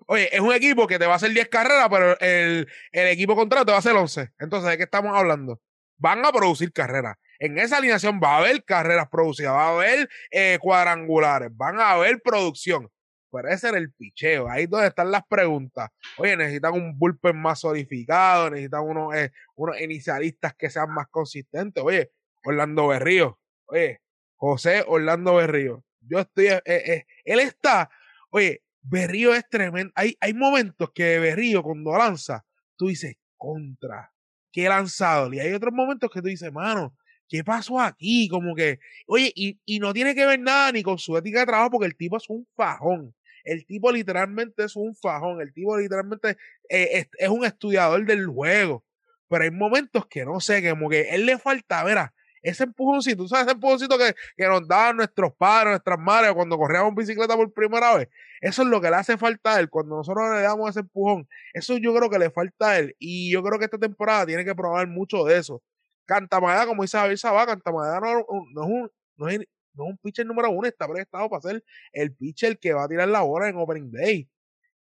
Oye, es un equipo que te va a hacer 10 carreras, pero el, el equipo contrario te va a hacer 11. Entonces, ¿de qué estamos hablando? Van a producir carreras. En esa alineación va a haber carreras producidas, va a haber eh, cuadrangulares, van a haber producción. Pero ese era el picheo. Ahí es donde están las preguntas. Oye, necesitan un bullpen más solidificado, necesitan unos, eh, unos inicialistas que sean más consistentes. Oye, Orlando Berrío. Oye, José Orlando Berrío. Yo estoy, eh, eh, él está, oye, Berrío es tremendo. Hay, hay momentos que Berrío cuando lanza, tú dices, contra, qué lanzado. Y hay otros momentos que tú dices, mano, ¿qué pasó aquí? Como que, oye, y, y no tiene que ver nada ni con su ética de trabajo porque el tipo es un fajón. El tipo literalmente es un fajón. El tipo literalmente eh, es, es, un estudiador del juego. Pero hay momentos que no sé, como que él le falta, verá, ese empujoncito, ¿tú sabes ese empujoncito que, que nos daban nuestros padres, nuestras madres cuando corríamos bicicleta por primera vez? Eso es lo que le hace falta a él. Cuando nosotros le damos ese empujón, eso yo creo que le falta a él. Y yo creo que esta temporada tiene que probar mucho de eso. Cantamadera, como dice Javier Sabá, Cantamadera no, no, es un, no, es, no es un pitcher número uno, está prestado para ser el pitcher que va a tirar la bola en Opening Day.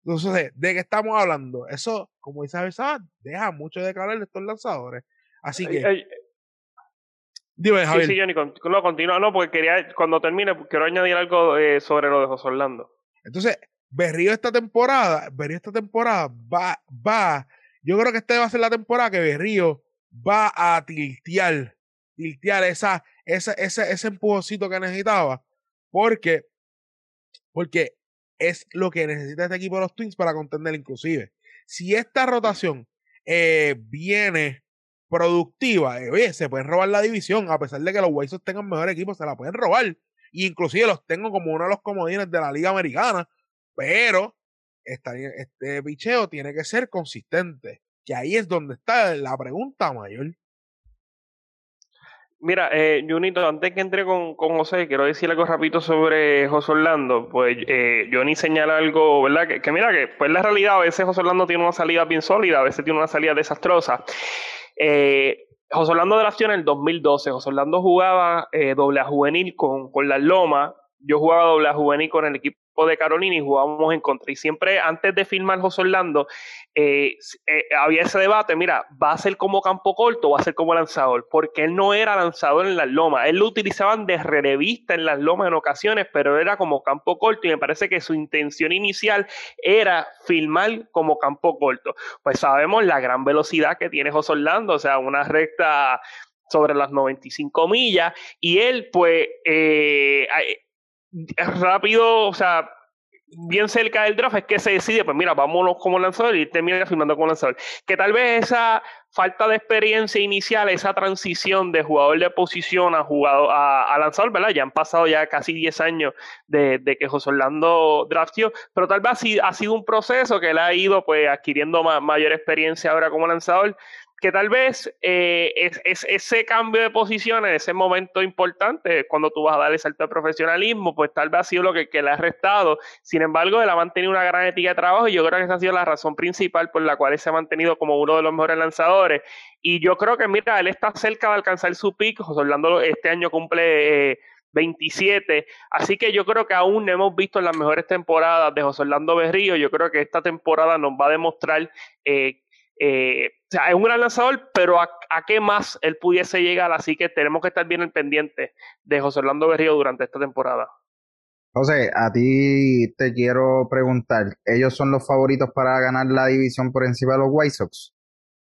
Entonces, ¿de qué estamos hablando? Eso, como dice Javier Sabá, deja mucho de cara de estos lanzadores. Así que. Dime, Javier. Sí, sí, Johnny, no, continúa, no, porque quería, cuando termine, quiero añadir algo eh, sobre lo de José Orlando. Entonces, Berrío esta temporada, Berrío esta temporada va, va, yo creo que esta va a ser la temporada que Berrío va a tiltear, tiltear esa, esa, ese, ese empujoncito que necesitaba, porque porque es lo que necesita este equipo de los Twins para contender inclusive. Si esta rotación eh, viene productiva, eh, se pueden robar la división, a pesar de que los Sox tengan mejor equipo, se la pueden robar. Y inclusive los tengo como uno de los comodines de la Liga Americana, pero este picheo tiene que ser consistente, que ahí es donde está la pregunta mayor. Mira, eh, Junito, antes que entre con, con, José, quiero decir algo rapidito sobre José Orlando. Pues eh, Johnny señala algo, ¿verdad? Que, mira, que pues la realidad a veces José Orlando tiene una salida bien sólida, a veces tiene una salida desastrosa. Eh, José Orlando draftió en el 2012. José Orlando jugaba eh, doble a juvenil con, con la Loma. Yo jugaba doble a juvenil con el equipo de Carolina y jugábamos en contra. Y siempre antes de firmar José Orlando, eh, eh, había ese debate, mira, ¿va a ser como campo corto o va a ser como lanzador? Porque él no era lanzador en las lomas, él lo utilizaban de revista en las lomas en ocasiones, pero era como campo corto y me parece que su intención inicial era filmar como campo corto. Pues sabemos la gran velocidad que tiene José Orlando, o sea, una recta sobre las 95 millas y él pues eh, rápido, o sea, bien cerca del draft es que se decide, pues mira, vámonos como lanzador y termina firmando como lanzador. Que tal vez esa falta de experiencia inicial, esa transición de jugador de posición a jugador a, lanzador, ¿verdad? Ya han pasado ya casi 10 años de, que José Orlando draftió, pero tal vez ha, sido un proceso que él ha ido pues adquiriendo mayor experiencia ahora como lanzador que tal vez eh, es, ese cambio de posición en ese momento importante, cuando tú vas a dar el salto de profesionalismo, pues tal vez ha sido lo que, le ha restado. Sin embargo, él ha mantenido una gran ética de trabajo y yo creo que esa ha sido la razón principal por la cual él se ha mantenido como uno de los mejores lanzadores. Y yo creo que, mira, él está cerca de alcanzar su pico. José Orlando este año cumple... 27. Eh, Así que yo creo que aún no hemos visto las mejores temporadas de José Orlando Berrío. Yo creo que esta temporada nos va a demostrar eh, eh, o sea, es un gran lanzador, pero a, qué más él pudiese llegar, así que tenemos que estar bien al pendiente de José Orlando Berrío durante esta temporada. José, a ti te quiero preguntar, ¿ellos son los favoritos para ganar la división por encima de los White Sox?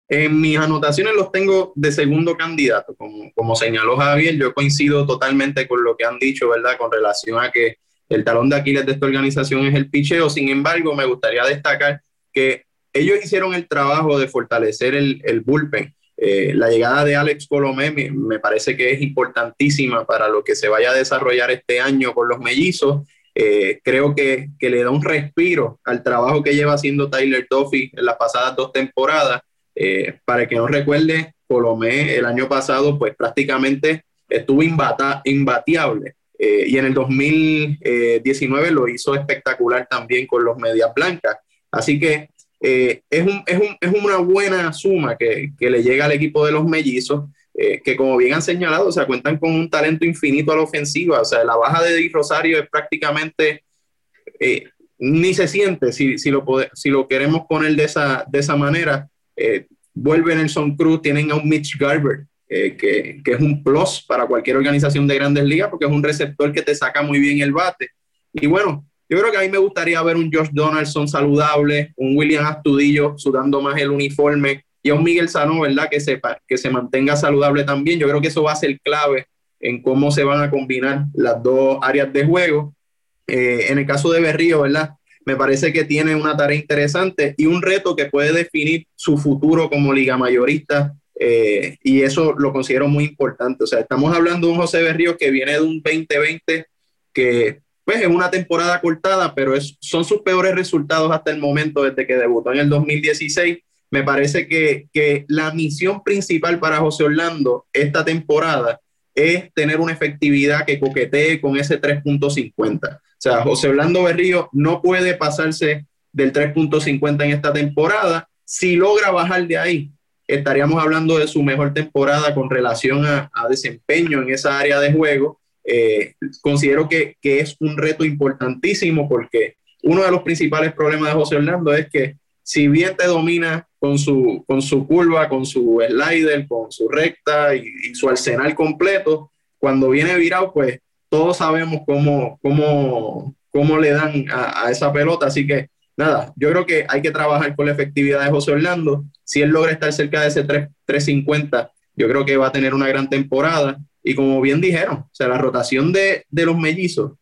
En mis anotaciones los tengo de segundo candidato, como, como señaló Javier, yo coincido totalmente con lo que han dicho, ¿verdad? Con relación a que el talón de Aquiles de esta organización es el picheo, sin embargo, me gustaría destacar que ellos hicieron el trabajo de fortalecer el, el bullpen. Eh, la llegada de Alex Colomé me, parece que es importantísima para lo que se vaya a desarrollar este año con los mellizos. Eh, creo que, que, le da un respiro al trabajo que lleva haciendo Tyler Duffy en las pasadas dos temporadas. Eh, para que no recuerde, Colomé el año pasado pues prácticamente estuvo imbata, imbatiable. y en el 2019 lo hizo espectacular también con los Medias Blancas. Así que eh, es, un, es, un, es, una buena suma que, que, le llega al equipo de los mellizos, eh, que como bien han señalado, o sea, cuentan con un talento infinito a la ofensiva. O sea, la baja de Di Rosario es prácticamente, eh, ni se siente si, si, lo si lo queremos poner de esa, de esa manera. vuelve Nelson Cruz, tienen a un Mitch Garber, que, que es un plus para cualquier organización de grandes ligas, porque es un receptor que te saca muy bien el bate. Y bueno, yo creo que a mí me gustaría ver un Josh Donaldson saludable, un William Astudillo sudando más el uniforme y a un Miguel Sano, ¿verdad? Que, sepa, que se mantenga saludable también. Yo creo que eso va a ser clave en cómo se van a combinar las dos áreas de juego. Eh, en el caso de Berrío, ¿verdad? Me parece que tiene una tarea interesante y un reto que puede definir su futuro como liga mayorista eh, y eso lo considero muy importante. O sea, estamos hablando de un José Berrío que viene de un 2020 que pues es una temporada cortada, pero es, son sus peores resultados hasta el momento desde que debutó en el 2016. Me parece que, que la misión principal para José Orlando esta temporada es tener una efectividad que coquetee con ese 3.50. O sea, José Orlando Berrío no puede pasarse del 3.50 en esta temporada. Si logra bajar de ahí, estaríamos hablando de su mejor temporada con relación a, a desempeño en esa área de juego eh, considero que, que, es un reto importantísimo porque uno de los principales problemas de José Orlando es que si bien te domina con su, con su curva, con su slider, con su recta y, su arsenal completo, cuando viene virado, pues todos sabemos cómo, cómo, cómo le dan a, a esa pelota. Así que nada, yo creo que hay que trabajar con la efectividad de José Orlando. Si él logra estar cerca de ese 3, 350, yo creo que va a tener una gran temporada. Y como bien dijeron, o sea, la rotación de, de los mellizos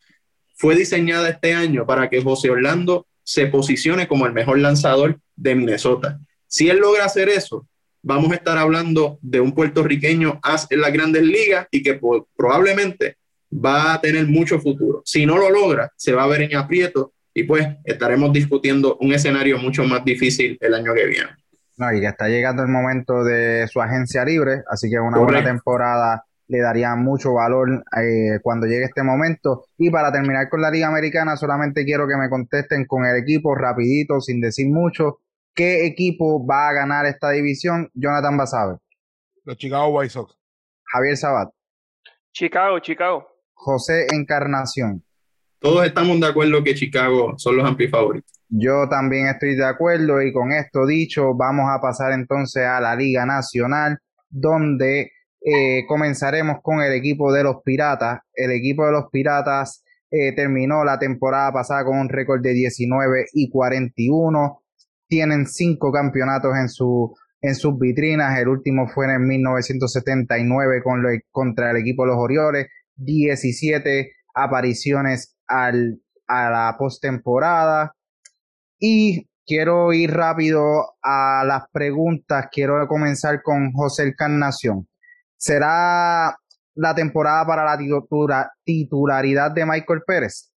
fue diseñada este año para que José Orlando se posicione como el mejor lanzador de Minnesota. Si él logra hacer eso, vamos a estar hablando de un puertorriqueño en las grandes ligas y que probablemente va a tener mucho futuro. Si no lo logra, se va a ver en aprieto y pues estaremos discutiendo un escenario mucho más difícil el año que viene. No, y que está llegando el momento de su agencia libre, así que una buena temporada le daría mucho valor eh, cuando llegue este momento. Y para terminar con la Liga Americana, solamente quiero que me contesten con el equipo rapidito, sin decir mucho. ¿Qué equipo va a ganar esta división? Jonathan Basabe. Los Chicago White Sox. Javier Sabat. Chicago, Chicago. José Encarnación. Todos estamos de acuerdo que Chicago son los amplifavoritos. Yo también estoy de acuerdo y con esto dicho, vamos a pasar entonces a la Liga Nacional, donde eh, comenzaremos con el equipo de los Piratas. El equipo de los Piratas eh, terminó la temporada pasada con un récord de 19 y 41. Tienen cinco campeonatos en, su, en sus vitrinas. El último fue en 1979 con contra el equipo de los Orioles. 17 apariciones al, a la postemporada. Y quiero ir rápido a las preguntas. Quiero comenzar con José Encarnación. ¿Será la temporada para la titularidad de Michael Pérez?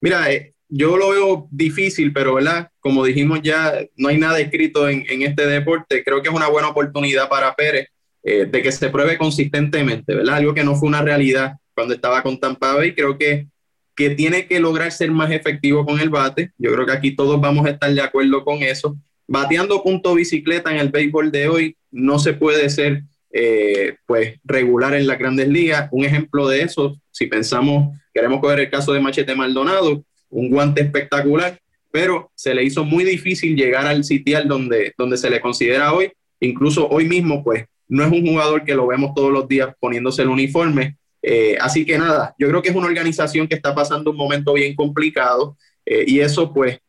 Mira, eh, yo lo veo difícil, pero ¿verdad? Como dijimos ya, no hay nada escrito en, este deporte. Creo que es una buena oportunidad para Pérez eh, de que se pruebe consistentemente, ¿verdad? Algo que no fue una realidad cuando estaba con Tampa Bay. Creo que que tiene que lograr ser más efectivo con el bate. Yo creo que aquí todos vamos a estar de acuerdo con eso. Bateando punto bicicleta en el béisbol de hoy no se puede ser eh, pues regular en las grandes ligas. Un ejemplo de eso, si pensamos, queremos coger el caso de Machete Maldonado, un guante espectacular, pero se le hizo muy difícil llegar al sitial donde, donde se le considera hoy. Incluso hoy mismo, pues no es un jugador que lo vemos todos los días poniéndose el uniforme eh, así que nada, yo creo que es una organización que está pasando un momento bien complicado eh, y eso pues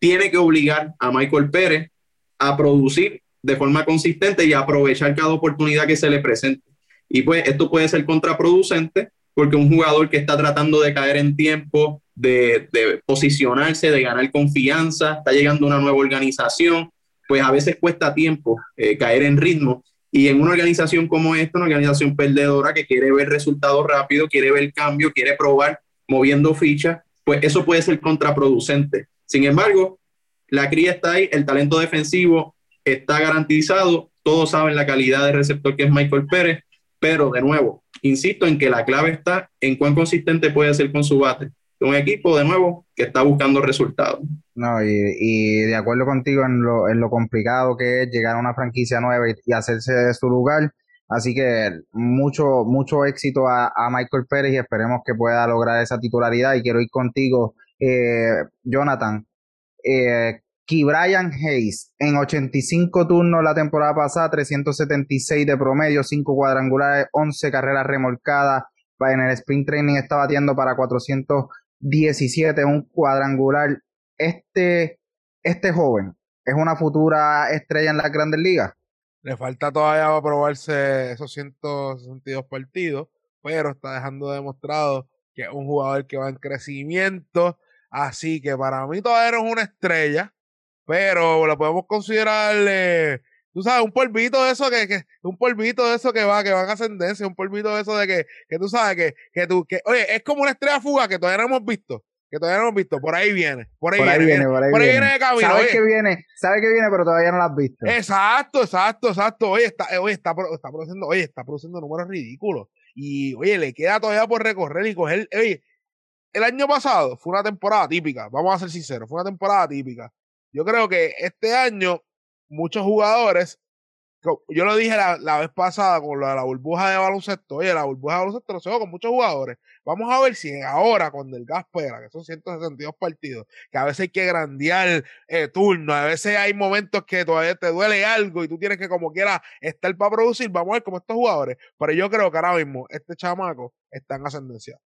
tiene que obligar a Michael Pérez a producir de forma consistente y aprovechar cada oportunidad que se le presente. Y pues esto puede ser contraproducente porque un jugador que está tratando de caer en tiempo, de, posicionarse, de ganar confianza, está llegando a una nueva organización, pues a veces cuesta tiempo eh, caer en ritmo y en una organización como esta, una organización perdedora que quiere ver resultados rápidos, quiere ver cambio, quiere probar moviendo fichas, pues eso puede ser contraproducente. Sin embargo, la cría está ahí, el talento defensivo está garantizado, todos saben la calidad de receptor que es Michael Pérez, pero de nuevo, insisto en que la clave está en cuán consistente puede ser con su bate un equipo de nuevo que está buscando resultados. No, y, de acuerdo contigo en lo, en lo complicado que es llegar a una franquicia nueva y, hacerse de su lugar. Así que mucho, mucho éxito a, Michael Pérez y esperemos que pueda lograr esa titularidad. Y quiero ir contigo, eh, Jonathan. Eh, Brian Hayes en 85 turnos la temporada pasada, 376 de promedio, 5 cuadrangulares, 11 carreras remolcadas. En el sprint training está batiendo para 400 17, un cuadrangular. Este, este joven es una futura estrella en las grandes ligas. Le falta todavía para probarse esos 162 partidos, pero está dejando demostrado que es un jugador que va en crecimiento. Así que para mí todavía no es una estrella, pero lo podemos considerar tú sabes, un polvito de eso que, que, un polvito de eso que va, que va en ascendencia, un polvito de eso de que, que tú sabes que, que tú, que, oye, es como una estrella fuga que todavía no hemos visto. Que todavía no hemos visto, por ahí viene, por ahí, viene, por ahí, viene, de camino. Sabe que viene, sabe que viene, pero todavía no lo has visto. Exacto, exacto, exacto. Oye, está, oye, está, está produciendo, oye, está produciendo números ridículos. Y oye, le queda todavía por recorrer y coger, oye, el año pasado fue una temporada típica, vamos a ser sinceros, fue una temporada típica. Yo creo que este año muchos jugadores, yo lo dije la, vez pasada con la, la, burbuja de baloncesto, oye, la burbuja de baloncesto lo sé con muchos jugadores. Vamos a ver si ahora con Del Gaspera, que son 162 partidos, que a veces hay que grandear eh, turno, a veces hay momentos que todavía te duele algo y tú tienes que como quiera estar para producir, vamos a ver cómo estos jugadores. Pero yo creo que ahora mismo este chamaco está en ascendencia.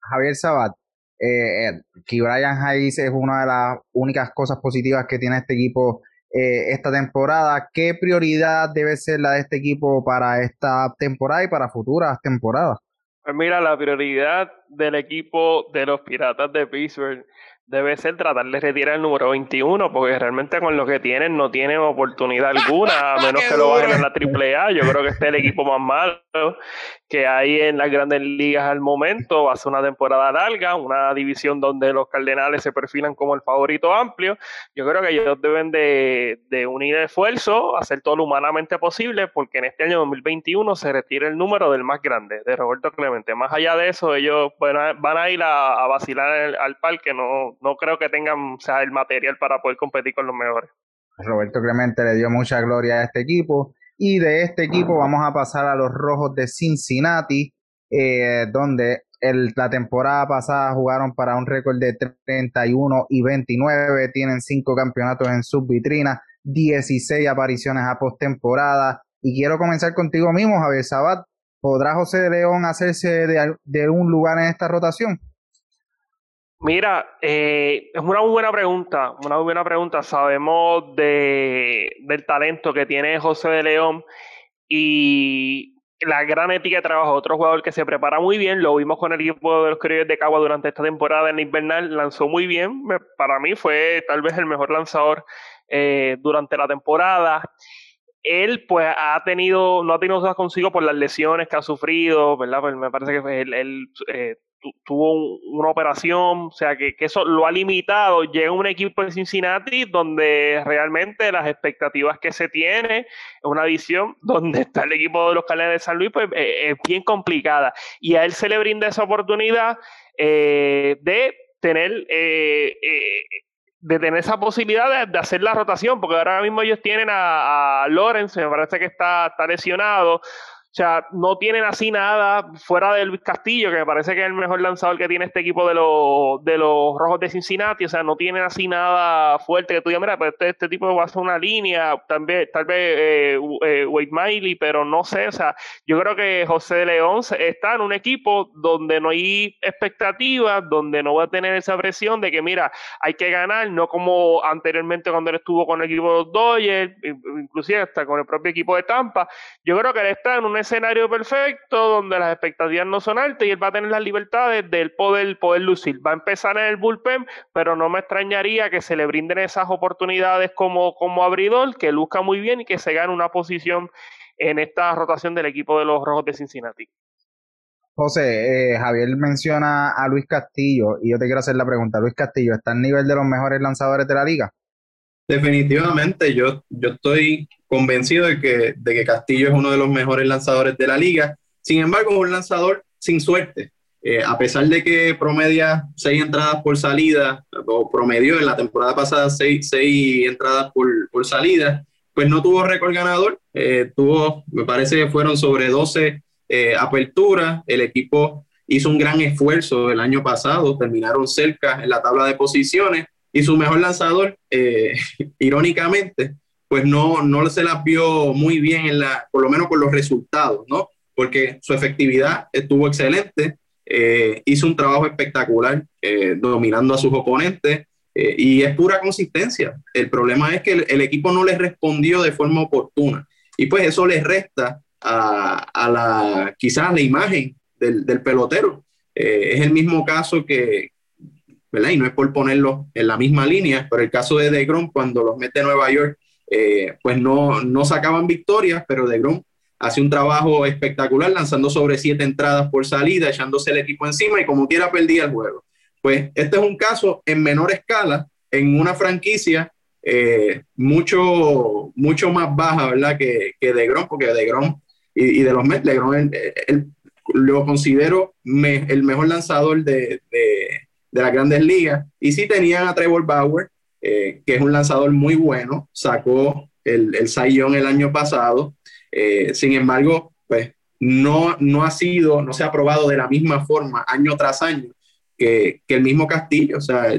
Javier Sabat, eh, eh Brian Hayes es una de las únicas cosas positivas que tiene este equipo eh, esta temporada. ¿Qué prioridad debe ser la de este equipo para esta temporada y para futuras temporadas? Pues mira, la prioridad del equipo de los Piratas de Pittsburgh debe ser tratar de retirar el número 21, porque realmente con lo que tienen no tienen oportunidad alguna, a menos que lo bajen en la AAA. Yo creo que este es el equipo más malo que hay en las grandes ligas al momento. Va una temporada larga, una división donde los Cardenales se perfilan como el favorito amplio. Yo creo que ellos deben de, de unir esfuerzo, hacer todo lo humanamente posible, porque en este año 2021 se retira el número del más grande, de Roberto Clemente. Más allá de eso, ellos van a, van a ir a, vacilar al parque, no no, creo que tengan sea, el material para poder competir con los mejores. Roberto Clemente le dio mucha gloria a este equipo. Y de este equipo vamos a pasar a los Rojos de Cincinnati, eh, donde el, la temporada pasada jugaron para un récord de 31 y 29, tienen 5 campeonatos en sus vitrinas, 16 apariciones a postemporada. Y quiero comenzar contigo mismo, Javier Sabat. ¿Podrá José de León hacerse de, de un lugar en esta rotación? Mira, eh, es una muy buena pregunta, una muy buena pregunta. Sabemos de, del talento que tiene José de León y la gran ética de trabajo. Otro jugador que se prepara muy bien, lo vimos con el equipo de los Criollos de Cagua durante esta temporada en invernal, lanzó muy bien. Para mí fue tal vez el mejor lanzador eh, durante la temporada él pues ha tenido, no ha tenido cosas consigo por las lesiones que ha sufrido, ¿verdad? Pues me parece que él, él eh, tuvo una operación, o sea que, eso lo ha limitado. Llega un equipo de Cincinnati donde realmente las expectativas que se tiene una visión donde está el equipo de los Cales de San Luis, pues eh, es bien complicada. Y a él se le brinda esa oportunidad eh, de tener eh, de tener esa posibilidad de, hacer la rotación, porque ahora mismo ellos tienen a, a Lawrence, me parece que está lesionado, o sea, no tienen así nada fuera de Luis Castillo, que me parece que es el mejor lanzador que tiene este equipo de los, de los Rojos de Cincinnati. O sea, no tienen así nada fuerte que tú digas, mira, pues este, este tipo va a hacer una línea, tal vez, tal vez eh, eh, Wade Miley, pero no sé. O sea, yo creo que José de León está en un equipo donde no hay expectativas, donde no va a tener esa presión de que, mira, hay que ganar, no como anteriormente cuando él estuvo con el equipo de los Dodgers, inclusive hasta con el propio equipo de Tampa. Yo creo que él está en un escenario perfecto donde las expectativas no son altas y él va a tener las libertades del poder, poder lucir. Va a empezar en el bullpen, pero no me extrañaría que se le brinden esas oportunidades como, como abridor, que luzca muy bien y que se gane una posición en esta rotación del equipo de los Rojos de Cincinnati. José, eh, Javier menciona a Luis Castillo y yo te quiero hacer la pregunta. Luis Castillo, ¿está al nivel de los mejores lanzadores de la liga? Definitivamente, yo, yo estoy convencido de que, de que Castillo es uno de los mejores lanzadores de la liga. Sin embargo, es un lanzador sin suerte. Eh, a pesar de que promedia seis entradas por salida, o promedió en la temporada pasada seis, seis entradas por, por, salida, pues no tuvo récord ganador. Eh, tuvo, me parece que fueron sobre 12 eh, aperturas. El equipo hizo un gran esfuerzo el año pasado, terminaron cerca en la tabla de posiciones y su mejor lanzador, eh, irónicamente, pues no, no se las vio muy bien, en la, por lo menos con los resultados, ¿no? Porque su efectividad estuvo excelente, eh, hizo un trabajo espectacular eh, dominando a sus oponentes y es pura consistencia. El problema es que el, equipo no le respondió de forma oportuna y pues eso le resta a, a la, quizás la imagen del, del pelotero. es el mismo caso que, y no es por ponerlo en la misma línea, pero el caso de DeGrom, cuando los mete Nueva York, eh, pues no, no sacaban victorias, pero DeGrom hace un trabajo espectacular lanzando sobre siete entradas por salida, echándose el equipo encima y como quiera perdía el juego. Pues este es un caso en menor escala, en una franquicia eh, mucho, mucho más baja, ¿verdad? Que, que DeGrom, porque DeGrom y, y de los Mets, DeGrom lo considero el mejor lanzador de, de las grandes ligas. Y sí tenían a Trevor Bauer, eh, que es un lanzador muy bueno, sacó el, el Sayón el año pasado. Eh, sin embargo, pues no, no ha sido, no se ha probado de la misma forma año tras año que, que el mismo Castillo. O sea,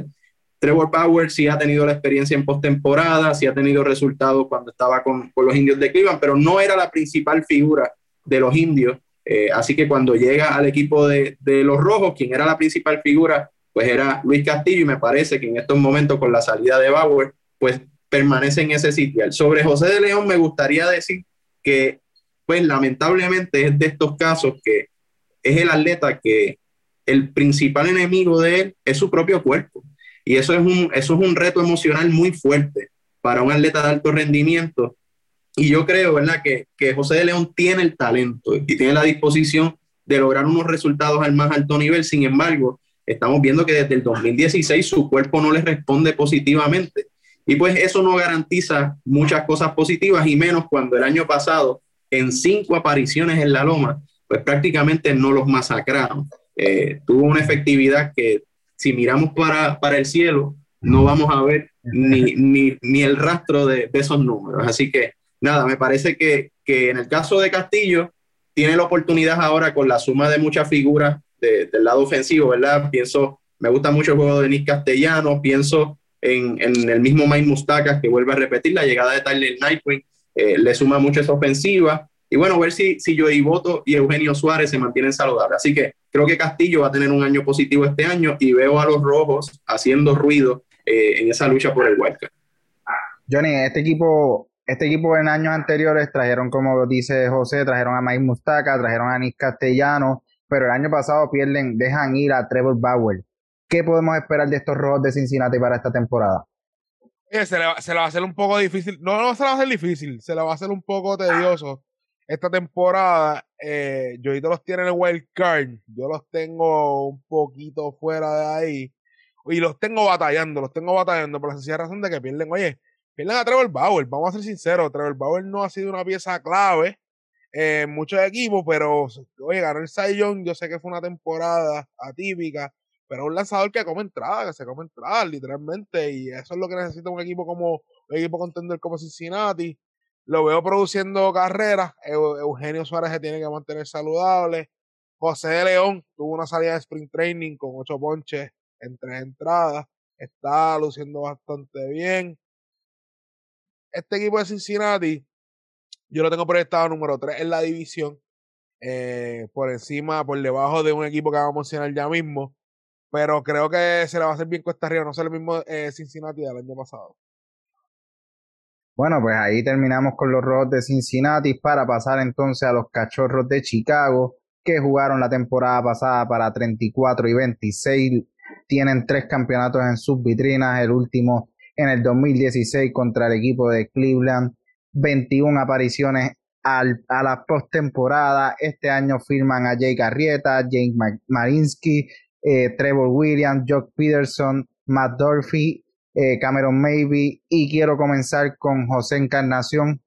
Trevor Bauer sí ha tenido la experiencia en postemporada, sí ha tenido resultados cuando estaba con, con, los indios de Cleveland, pero no era la principal figura de los indios. Eh, así que cuando llega al equipo de, de, los rojos, quien era la principal figura pues era Luis Castillo y me parece que en estos momentos con la salida de Bauer, pues permanece en ese sitio. Sobre José de León me gustaría decir que, pues lamentablemente es de estos casos que es el atleta que el principal enemigo de él es su propio cuerpo. Y eso es un, eso es un reto emocional muy fuerte para un atleta de alto rendimiento. Y yo creo, ¿verdad?, que, que José de León tiene el talento y tiene la disposición de lograr unos resultados al más alto nivel. Sin embargo, estamos viendo que desde el 2016 su cuerpo no le responde positivamente. Y pues eso no garantiza muchas cosas positivas y menos cuando el año pasado, en cinco apariciones en la loma, pues prácticamente no los masacraron. Eh, tuvo una efectividad que si miramos para, para el cielo, no vamos a ver ni, ni, ni el rastro de, de, esos números. Así que nada, me parece que, que, en el caso de Castillo, tiene la oportunidad ahora con la suma de muchas figuras de, del lado ofensivo, ¿verdad? Pienso, me gusta mucho el juego de Denis Castellano, pienso en, en, el mismo Mike Mustacas, que vuelve a repetir la llegada de Tyler Nightwing, eh, le suma mucho esa ofensiva. Y bueno, ver si, si Joey Boto y Eugenio Suárez se mantienen saludables. Así que creo que Castillo va a tener un año positivo este año y veo a los rojos haciendo ruido eh, en esa lucha por el wildcard. Johnny, este equipo, este equipo en años anteriores trajeron, como dice José, trajeron a Mike Mustaca, trajeron a Nick Castellano, pero el año pasado pierden, dejan ir a Trevor Bauer. ¿Qué podemos esperar de estos rojos de Cincinnati para esta temporada? se, le, va a hacer un poco difícil. No, no se le va a hacer difícil, se le va a hacer un poco tedioso esta temporada, eh, Joito los tiene en el wild card. Yo los tengo un poquito fuera de ahí. Y los tengo batallando, los tengo batallando por la sencilla razón de que pierden. Oye, pierden a Trevor Bauer. Vamos a ser sinceros, Trevor Bauer no ha sido una pieza clave en muchos equipos, pero oye, ganó el Cy Yo sé que fue una temporada atípica, pero un lanzador que come entrada, que se come entrada, literalmente. Y eso es lo que necesita un equipo como un equipo contender como Cincinnati. Lo veo produciendo carreras. Eugenio Suárez se tiene que mantener saludable. José de León tuvo una salida de sprint training con ocho ponches en tres entradas. Está luciendo bastante bien. Este equipo de Cincinnati, yo lo tengo proyectado número 3 en la división. Eh, por encima, por debajo de un equipo que vamos a mencionar ya mismo. Pero creo que se le va a hacer bien cuesta arriba. No sé el mismo eh, Cincinnati del año pasado. Bueno, pues ahí terminamos con los Rojos de Cincinnati para pasar entonces a los Cachorros de Chicago que jugaron la temporada pasada para 34 y 26. Tienen tres campeonatos en sus vitrinas, el último en el 2016 contra el equipo de Cleveland, 21 apariciones al, a la postemporada. Este año firman a Jake Arrieta, Jake Marinsky, eh, Trevor Williams, Jock Peterson, Matt Durfee eh, Cameron Maybe, y quiero comenzar con José Encarnación.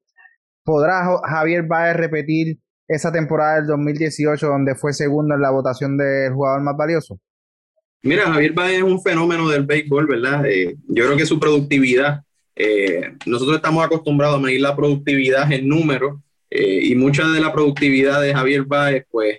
¿Podrá Javier Baez repetir esa temporada del 2018 donde fue segundo en la votación del jugador más valioso? Mira, Javier Baez es un fenómeno del béisbol, ¿verdad? Eh, yo creo que su productividad, eh, nosotros estamos acostumbrados a medir la productividad en números y mucha de la productividad de Javier Baez, pues,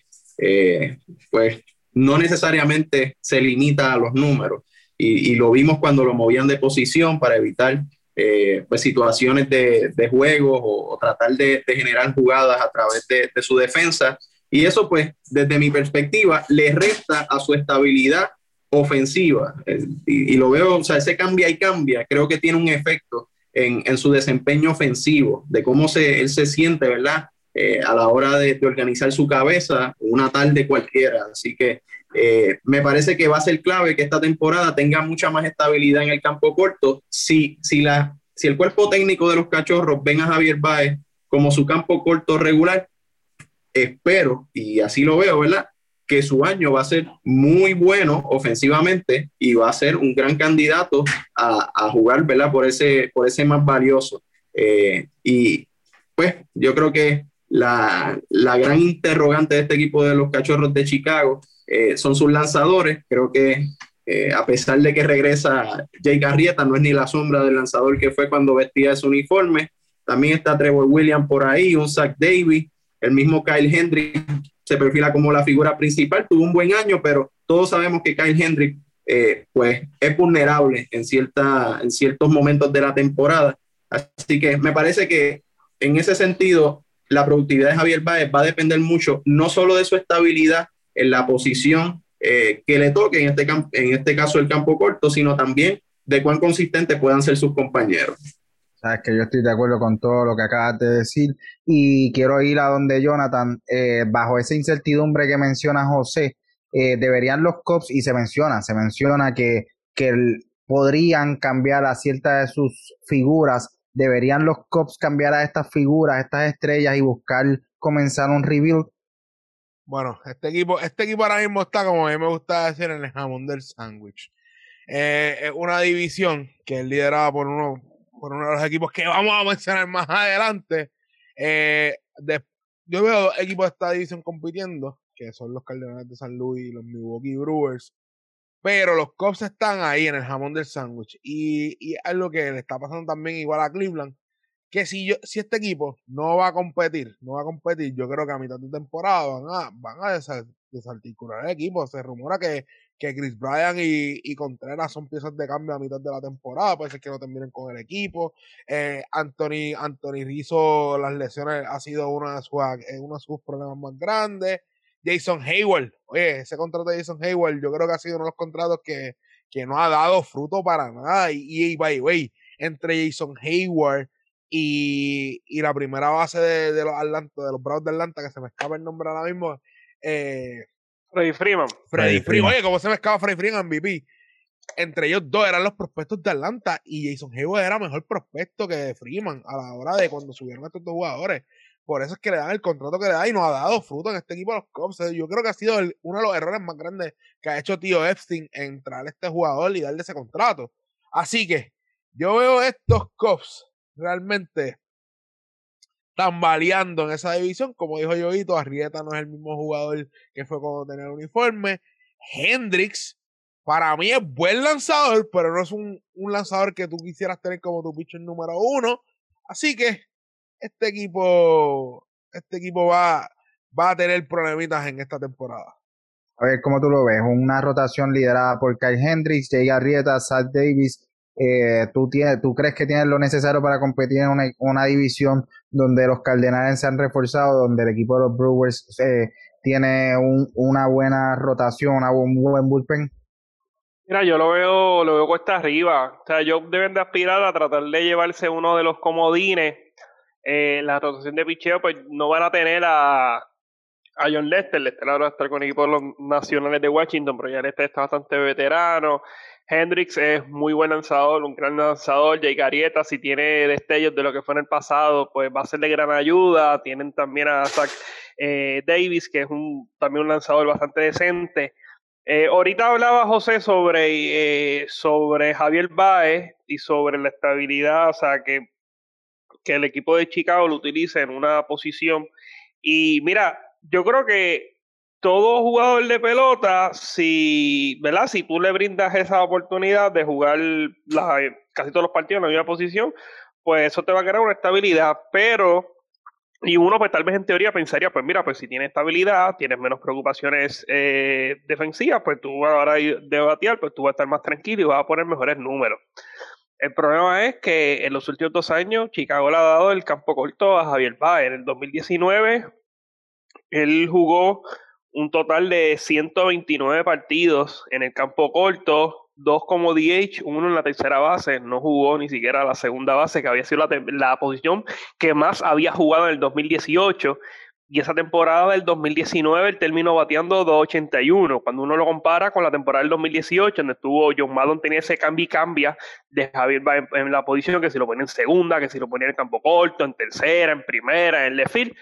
pues no necesariamente se limita a los números y, lo vimos cuando lo movían de posición para evitar eh, pues situaciones de, de juego o, tratar de, generar jugadas a través de, su defensa. Y eso pues desde mi perspectiva le resta a su estabilidad ofensiva. Eh, y, lo veo, o sea, ese cambia y cambia, creo que tiene un efecto en, en su desempeño ofensivo, de cómo se, él se siente, ¿verdad? Eh, a la hora de, de, organizar su cabeza una tarde cualquiera. Así que eh, me parece que va a ser clave que esta temporada tenga mucha más estabilidad en el campo corto. Si, si, la, si el cuerpo técnico de los cachorros ven a Javier Baez como su campo corto regular, espero, y así lo veo, ¿verdad? Que su año va a ser muy bueno ofensivamente y va a ser un gran candidato a, jugar. Por ese, por ese más valioso. Eh, y pues yo creo que la, la gran interrogante de este equipo de los cachorros de Chicago eh, son sus lanzadores. Creo que eh, a pesar de que regresa Jake Arrieta, no es ni la sombra del lanzador que fue cuando vestía ese uniforme. También está Trevor Williams por ahí, un Zach Davis, el mismo Kyle Hendrick se perfila como la figura principal. Tuvo un buen año, pero todos sabemos que Kyle Hendrick eh, pues es vulnerable en, cierta, en ciertos momentos de la temporada. Así que me parece que en ese sentido la productividad de Javier Baez va a depender mucho no solo de su estabilidad en la posición eh, que le toque, en este, en este caso el campo corto, sino también de cuán consistentes puedan ser sus compañeros. Sabes que yo estoy de acuerdo con todo lo que acabas de decir y quiero ir a donde Jonathan, eh, bajo esa incertidumbre que menciona José, eh, deberían los Cubs, y se menciona, se menciona que, que podrían cambiar a ciertas de sus figuras, deberían los Cubs cambiar a estas figuras, a estas estrellas y buscar comenzar un rebuild. Bueno, este equipo, este equipo ahora mismo está, como a mí me gusta decir, en el jamón del sándwich. Eh, es una división que es liderada por uno, por uno de los equipos que vamos a mencionar más adelante. Eh, yo veo equipos de esta división compitiendo, que son los Cardenales de San Luis y los Milwaukee Brewers. Pero los Cubs están ahí en el jamón del sándwich. Y, es algo que le está pasando también igual a Cleveland. Que si, yo, si este equipo no va a competir, no va a competir, yo creo que a mitad de temporada van a desarticular el equipo. Se rumora que, que Chris Bryan y, Contreras son piezas de cambio a mitad de la temporada, puede ser que no terminen con el equipo. Eh, Anthony, Anthony Rizzo, las lesiones ha sido una de, sus, eh, uno de sus problemas más grandes. Jason Hayward, oye, ese contrato de Jason Hayward, yo creo que ha sido uno de los contratos que, que no ha dado fruto para nada. Y, y by the way, entre Jason Hayward y, y la primera base de, los Atlanta, de los Bravos de Atlanta, que se me escapa el nombre ahora mismo, eh, Freddy Freeman. Freddy, Freeman. Oye, ¿cómo se me escapa Freddy Freeman MVP? Entre ellos dos eran los prospectos de Atlanta y Jason Hayward era mejor prospecto que Freeman a la hora de cuando subieron estos dos jugadores. Por eso es que le dan el contrato que le da y no ha dado fruto en este equipo de los Cubs. Yo creo que ha sido uno de los errores más grandes que ha hecho Tío Epstein en traer a este jugador y darle ese contrato. Así que yo veo estos Cubs realmente tambaleando en esa división. Como dijo Yoito, Arrieta no es el mismo jugador que fue cuando tenía el uniforme. Hendrix, para mí es buen lanzador, pero no es un, lanzador que tú quisieras tener como tu pitcher número uno. Así que este equipo, este equipo va, va a tener problemitas en esta temporada. A ver cómo tú lo ves, una rotación liderada por Kyle Hendricks, Jay Arrieta, Sal Davis. Eh, ¿tú, tienes, ¿Tú crees que tienes lo necesario para competir en una, una, división donde los Cardenales se han reforzado, donde el equipo de los Brewers eh, tiene un, una buena rotación, un buen bullpen? Mira, yo lo veo, lo veo cuesta arriba. O sea, ellos deben de aspirar a tratar de llevarse uno de los comodines eh, la rotación de picheo, pues no van a tener a, a John Lester. Lester ahora va a estar con el equipo de los nacionales de Washington, pero ya Lester está bastante veterano. Hendrix es muy buen lanzador, un gran lanzador. Jay Garieta, si tiene destellos de lo que fue en el pasado, pues va a ser de gran ayuda. Tienen también a Zach eh, Davis, que es un, también un lanzador bastante decente. Eh, ahorita hablaba José sobre, sobre Javier Baez y sobre la estabilidad, o sea, que que el equipo de Chicago lo utilice en una posición. Y mira, yo creo que todo jugador de pelota, si, ¿verdad? Si tú le brindas esa oportunidad de jugar casi todos los partidos en la misma posición, pues eso te va a crear una estabilidad, pero y uno pues tal vez en teoría pensaría, pues mira, pues si tienes estabilidad, tienes menos preocupaciones eh, defensivas, pues tú a la hora de batear, pues tú vas a estar más tranquilo y vas a poner mejores números. El problema es que en los últimos dos años Chicago le ha dado el campo corto a Javier Baez. En el 2019 él jugó un total de 129 partidos en el campo corto, dos como DH, uno en la tercera base, no jugó ni siquiera la segunda base, que había sido la, la posición que más había jugado en el 2018 y esa temporada del 2019 él terminó bateando 2.81. Cuando uno lo compara con la temporada del 2018, donde estuvo John Maddon, tenía ese cambio y cambia de Javier en, en, la posición, que si lo ponía en segunda, que si lo ponía en el campo corto, en tercera, en primera, en left field.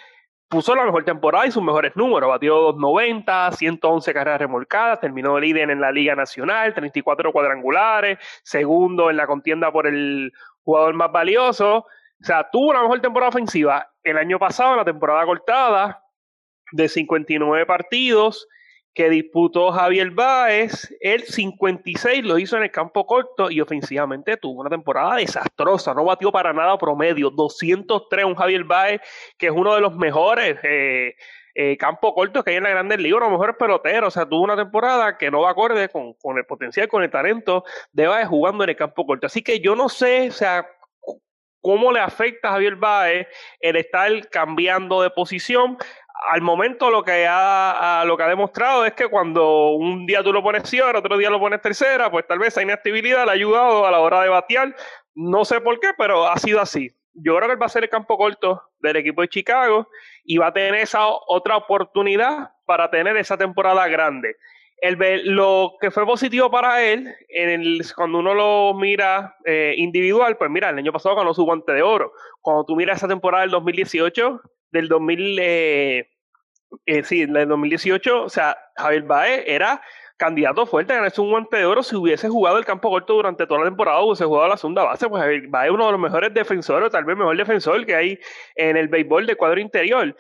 Puso la mejor temporada y sus mejores números. Batió 2.90, 111 carreras remolcadas, terminó líder en la Liga Nacional, 34 cuadrangulares, segundo en la contienda por el jugador más valioso. O sea, tuvo una mejor temporada ofensiva el año pasado, en la temporada cortada, de 59 partidos que disputó Javier Báez, el 56 lo hizo en el campo corto y ofensivamente tuvo una temporada desastrosa, no batió para nada promedio, 203 un Javier Báez, que es uno de los mejores eh, eh, campo cortos que hay en la Grandes Ligas, los mejores peloteros, o sea, tuvo una temporada que no va acorde con, con el potencial, con el talento de Báez jugando en el campo corto, así que yo no sé, o sea, cómo le afecta a Javier Baez el estar cambiando de posición. Al momento lo que ha, lo que ha demostrado es que cuando un día tú lo pones el otro día lo pones tercera, pues tal vez esa inactividad le ha ayudado a la hora de batear. No sé por qué, pero ha sido así. yo creo que él va a ser el campo corto del equipo de Chicago y va a tener esa otra oportunidad para tener esa temporada grande. El, lo que fue positivo para él, en el, cuando uno lo mira eh, individual, pues mira, el año pasado ganó su guante de oro. Cuando tú miras esa temporada del 2018, del 2000, eh, eh, sí, del 2018, o sea, Javier Baez era candidato fuerte a ganarse un guante de oro si hubiese jugado el campo corto durante toda la temporada, hubiese jugado la segunda base, pues va a uno de los mejores defensores, tal vez mejor defensor que hay en el béisbol de cuadro interior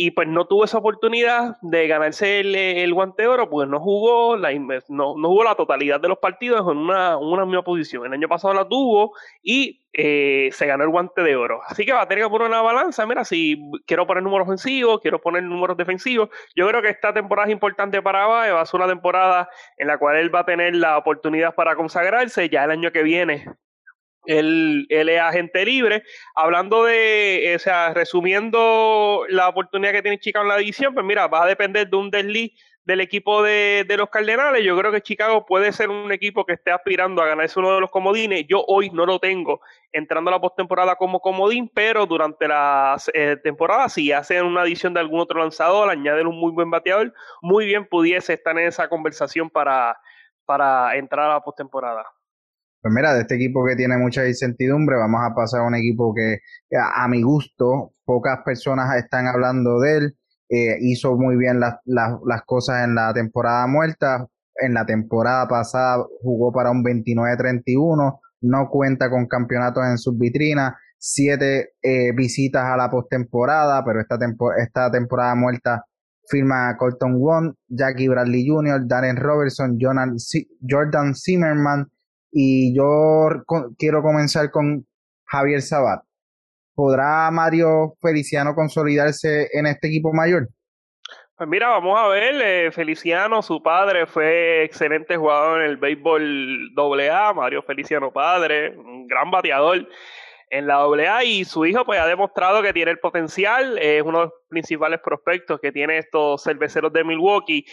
y pues no tuvo esa oportunidad de ganarse el, guante de oro, pues no jugó la, no, no jugó la totalidad de los partidos en una, una misma posición. El año pasado la tuvo y eh, se ganó el guante de oro. Así que va a tener que poner una balanza. Mira, si quiero poner números ofensivos, quiero poner números defensivos. Yo creo que esta temporada es importante para Bae. Va a ser una temporada en la cual él va a tener la oportunidad para consagrarse. Ya el año que viene él, es agente libre. Hablando de, o sea, resumiendo la oportunidad que tiene Chicago en la división, pues mira, va a depender de un desliz del equipo de, los Cardenales. Yo creo que Chicago puede ser un equipo que esté aspirando a ganarse uno de los comodines. Yo hoy no lo tengo entrando a la postemporada como comodín, pero durante la eh, temporada, si hacen una adición de algún otro lanzador, añaden un muy buen bateador, muy bien pudiese estar en esa conversación para, para entrar a la postemporada. Pues mira, de este equipo que tiene mucha incertidumbre, vamos a pasar a un equipo que a, mi gusto pocas personas están hablando de él. Eh, hizo muy bien las, las, cosas en la temporada muerta. En la temporada pasada jugó para un 29-31. No cuenta con campeonatos en sus vitrinas. Siete eh, visitas a la postemporada, pero esta, esta temporada muerta firma Colton Wong, Jackie Bradley Jr., Darren Robertson, Jordan Zimmerman, y yo quiero comenzar con Javier Sabat. ¿Podrá Mario Feliciano consolidarse en este equipo mayor? Pues mira, vamos a ver, eh, Feliciano, su padre fue excelente jugador en el béisbol AA, Mario Feliciano padre, un gran bateador en la AA y su hijo pues ha demostrado que tiene el potencial, es uno de los principales prospectos que tiene estos cerveceros de Milwaukee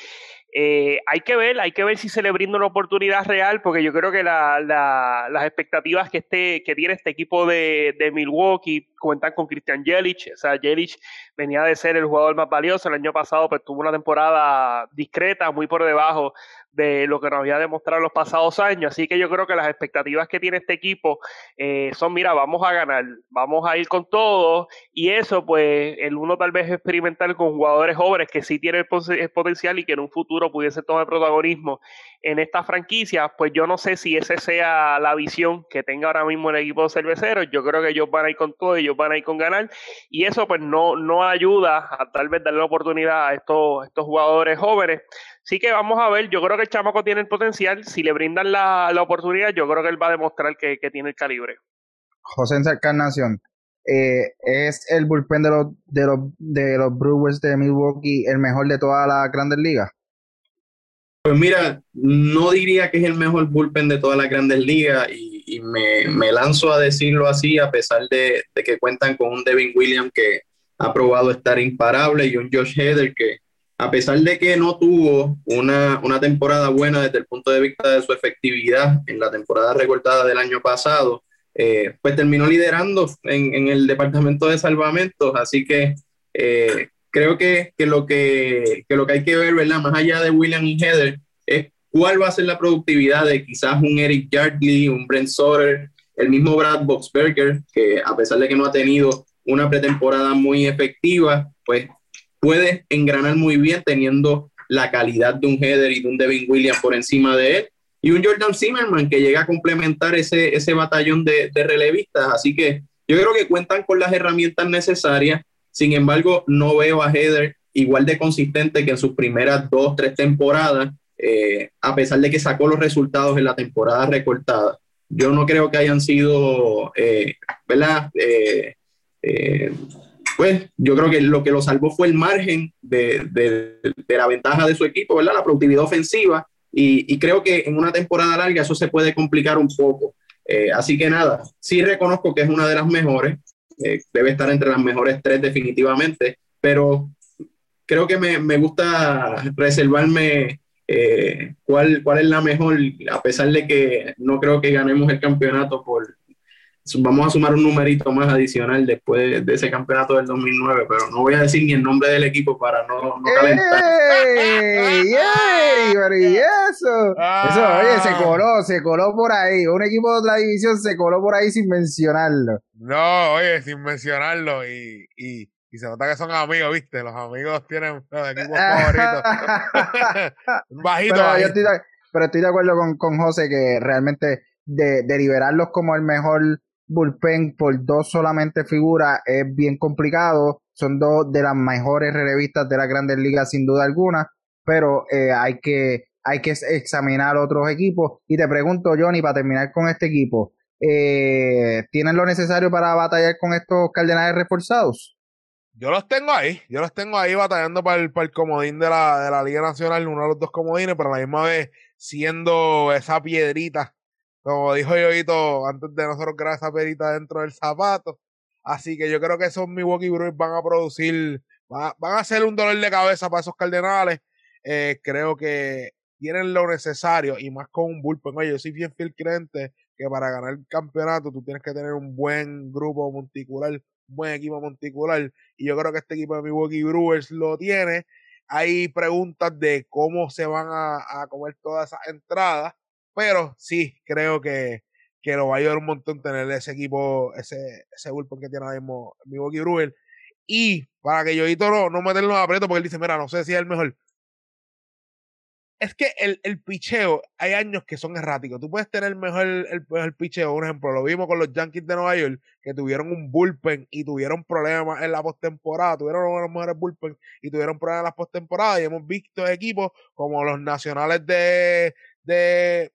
eh, hay que ver, hay que ver si se le brinda una oportunidad real, porque yo creo que las expectativas que este, que tiene este equipo de, de Milwaukee cuentan con Christian Jelic. O sea, Jelic venía de ser el jugador más valioso. El año pasado, pues tuvo una temporada discreta, muy por debajo de lo que nos había demostrado en los pasados años. Así que yo creo que las expectativas que tiene este equipo eh, son, mira, vamos a ganar, vamos a ir con todo. Y eso, pues, el uno tal vez experimentar con jugadores jóvenes que sí tienen el potencial y que en un futuro pudiese tomar protagonismo en esta franquicia, pues yo no sé si esa sea la visión que tenga ahora mismo el equipo de cerveceros. Yo creo que ellos van a ir con todo, ellos van a ir con ganar. Y eso, pues, no, no ayuda a tal vez darle la oportunidad a estos, estos jugadores jóvenes. Sí que vamos a ver, yo creo que el chamaco tiene el potencial, si le brindan la, oportunidad, yo creo que él va a demostrar que, tiene el calibre. José Encarnación, eh, ¿es el bullpen de los, de, los, de los Brewers de Milwaukee el mejor de todas las grandes ligas? Pues mira, no diría que es el mejor bullpen de todas las grandes ligas y, me, lanzo a decirlo así a pesar de, que cuentan con un Devin Williams que ha probado estar imparable y un Josh Heather que a pesar de que no tuvo una, temporada buena desde el punto de vista de su efectividad en la temporada recortada del año pasado, eh, pues terminó liderando en, el departamento de salvamentos. Así que eh, creo que, lo que, lo que hay que ver, ¿verdad? Más allá de William y Heather, es cuál va a ser la productividad de quizás un Eric Yardley, un Brent Soder, el mismo Brad Boxberger, que a pesar de que no ha tenido una pretemporada muy efectiva, pues puede engranar muy bien teniendo la calidad de un Heather y de un Devin Williams por encima de él. Y un Jordan Zimmerman que llega a complementar ese, ese batallón de, de relevistas. Así que yo creo que cuentan con las herramientas necesarias. Sin embargo, no veo a Heather igual de consistente que en sus primeras dos, tres temporadas, eh, a pesar de que sacó los resultados en la temporada recortada. Yo no creo que hayan sido, eh, ¿verdad? Eh, pues yo creo que lo que lo salvó fue el margen de, la ventaja de su equipo, ¿verdad? La productividad ofensiva. Y, creo que en una temporada larga eso se puede complicar un poco. Eh, así que nada, sí reconozco que es una de las mejores, eh, debe estar entre las mejores tres definitivamente, pero creo que me, gusta reservarme eh, cuál, cuál es la mejor, a pesar de que no creo que ganemos el campeonato por, vamos a sumar un numerito más adicional después de ese campeonato del 2009, pero no voy a decir ni el nombre del equipo para no, no calentar. ¡Ey! ¡Ey! Pero ¿y eso? Eso, oye, se coló, se coló por ahí. Un equipo de otra división se coló por ahí sin mencionarlo. No, oye, sin mencionarlo. Y, y, y se nota que son amigos, ¿viste? Los amigos tienen los equipos favoritos. bajito, pero, bajito. Yo estoy de, pero estoy de acuerdo con, con José que realmente de, de liberarlos como el mejor bullpen por dos solamente figuras es bien complicado. Son dos de las mejores relevistas de las grandes ligas sin duda alguna, pero eh, hay que hay que examinar otros equipos. Y te pregunto, Johnny, para terminar con este equipo, eh, ¿tienen lo necesario para batallar con estos cardenales reforzados? Yo los tengo ahí, yo los tengo ahí batallando para el, para el comodín de la, de la Liga Nacional, uno de los dos comodines, pero a la misma vez siendo esa piedrita como dijo Yoito antes de nosotros crear esa perita dentro del zapato. Así que yo creo que esos Milwaukee Brewers van a producir, van a, ser un dolor de cabeza para esos Cardenales. Eh, creo que tienen lo necesario y más con un bullpen. Oye, yo soy bien fiel creyente que para ganar el campeonato tú tienes que tener un buen grupo monticular, un buen equipo monticular. Y yo creo que este equipo de Milwaukee Brewers lo tiene. Hay preguntas de cómo se van a comer todas esas entradas. Pero sí, creo que, que lo va a ayudar un montón tener ese equipo, ese, ese bullpen que tiene ahora mismo Milwaukee Brewers. Y para que Yoito no, no meterlo a aprieto, porque él dice, mira, no sé si es el mejor. Es que el, el picheo, hay años que son erráticos. Tú puedes tener mejor el mejor picheo. Un ejemplo, lo vimos con los Yankees de Nueva York, que tuvieron un bullpen y tuvieron problemas en la postemporada. Tuvieron uno de los mejores bullpen y tuvieron problemas en la postemporada. Y hemos visto equipos como los nacionales de, de,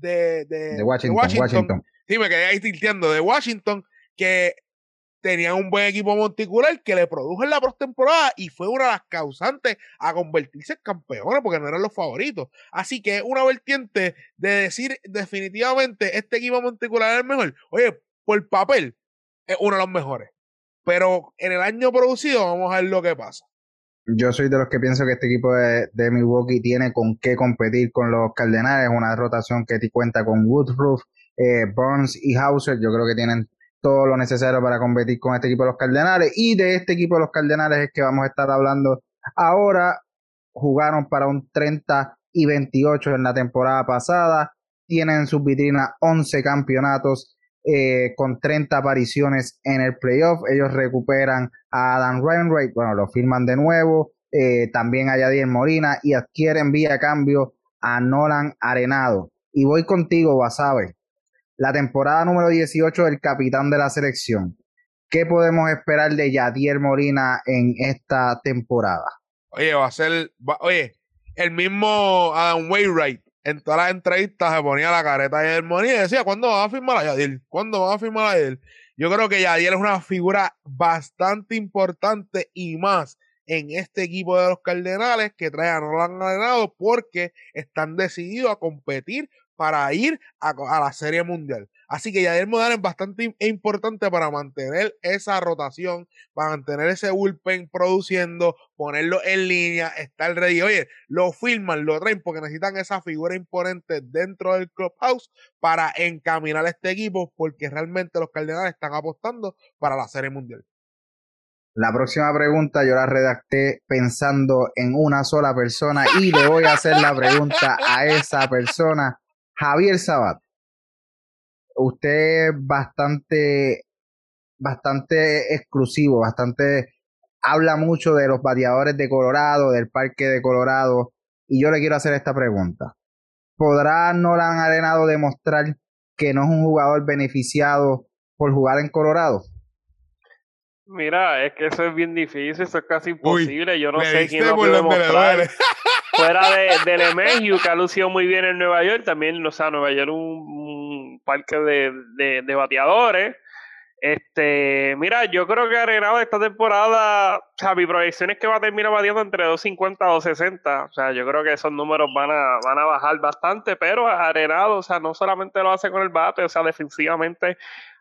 de, de, de, Washington, de Washington, Washington. Sí, me quedé ahí tilteando de Washington, que tenían un buen equipo monticular que le produjo en la postemporada y fue una de las causantes a convertirse en campeones porque no eran los favoritos. Así que una vertiente de decir definitivamente este equipo monticular es el mejor. Oye, por papel es uno de los mejores. Pero en el año producido vamos a ver lo que pasa yo soy de los que pienso que este equipo de, Milwaukee tiene con qué competir con los Cardenales, una rotación que cuenta con Woodruff, eh, Burns y Hauser, yo creo que tienen todo lo necesario para competir con este equipo de los Cardenales. Y de este equipo de los Cardenales es que vamos a estar hablando ahora, jugaron para un 30 y 28 en la temporada pasada, tienen en sus vitrinas 11 campeonatos, eh, con 30 apariciones en el playoff. Ellos recuperan a Adam Wainwright, bueno, lo firman de nuevo. Eh, también a Yadier Molina y adquieren vía cambio a Nolan Arenado. Y voy contigo, Wasabe. La temporada número 18 del capitán de la selección. ¿Qué podemos esperar de Yadier Molina en esta temporada? Oye, va a ser, oye, el mismo Adam Wainwright en todas las entrevistas se ponía la careta de Hermonía y decía, ¿cuándo van a firmar a Yadiel? ¿Cuándo van a firmar a Yadiel? Yo creo que Yadiel es una figura bastante importante y más en este equipo de los Cardenales que trae a Nolan ganado porque están decididos a competir para ir a la Serie Mundial. Así que Yadier Modal es bastante importante para mantener esa rotación, para mantener ese bullpen produciendo, ponerlo en línea, estar ready. Oye, lo filman, lo traen porque necesitan esa figura imponente dentro del clubhouse para encaminar a este equipo porque realmente los Cardenales están apostando para la Serie Mundial. La próxima pregunta yo la redacté pensando en una sola persona y le voy a hacer la pregunta a esa persona, Javier Sabat usted es bastante, bastante exclusivo, bastante, habla mucho de los bateadores de Colorado, del parque de Colorado, y yo le quiero hacer esta pregunta. ¿Podrá Nolan Arenado demostrar que no es un jugador beneficiado por jugar en Colorado? Mira, es que eso es bien difícil, eso es casi imposible. Uy, yo no sé quién lo puede demostrar. Fuera de, de Lemegio, que ha lucido muy bien en Nueva York, también, o sea, Nueva York un, un parque de, de, bateadores. Este, mira, yo creo que Arenado esta temporada, o sea, mi proyección es que va a terminar batiendo entre 250 y 260. O sea, yo creo que esos números van a, van a bajar bastante, pero Arenado, o sea, no solamente lo hace con el bate, o sea, defensivamente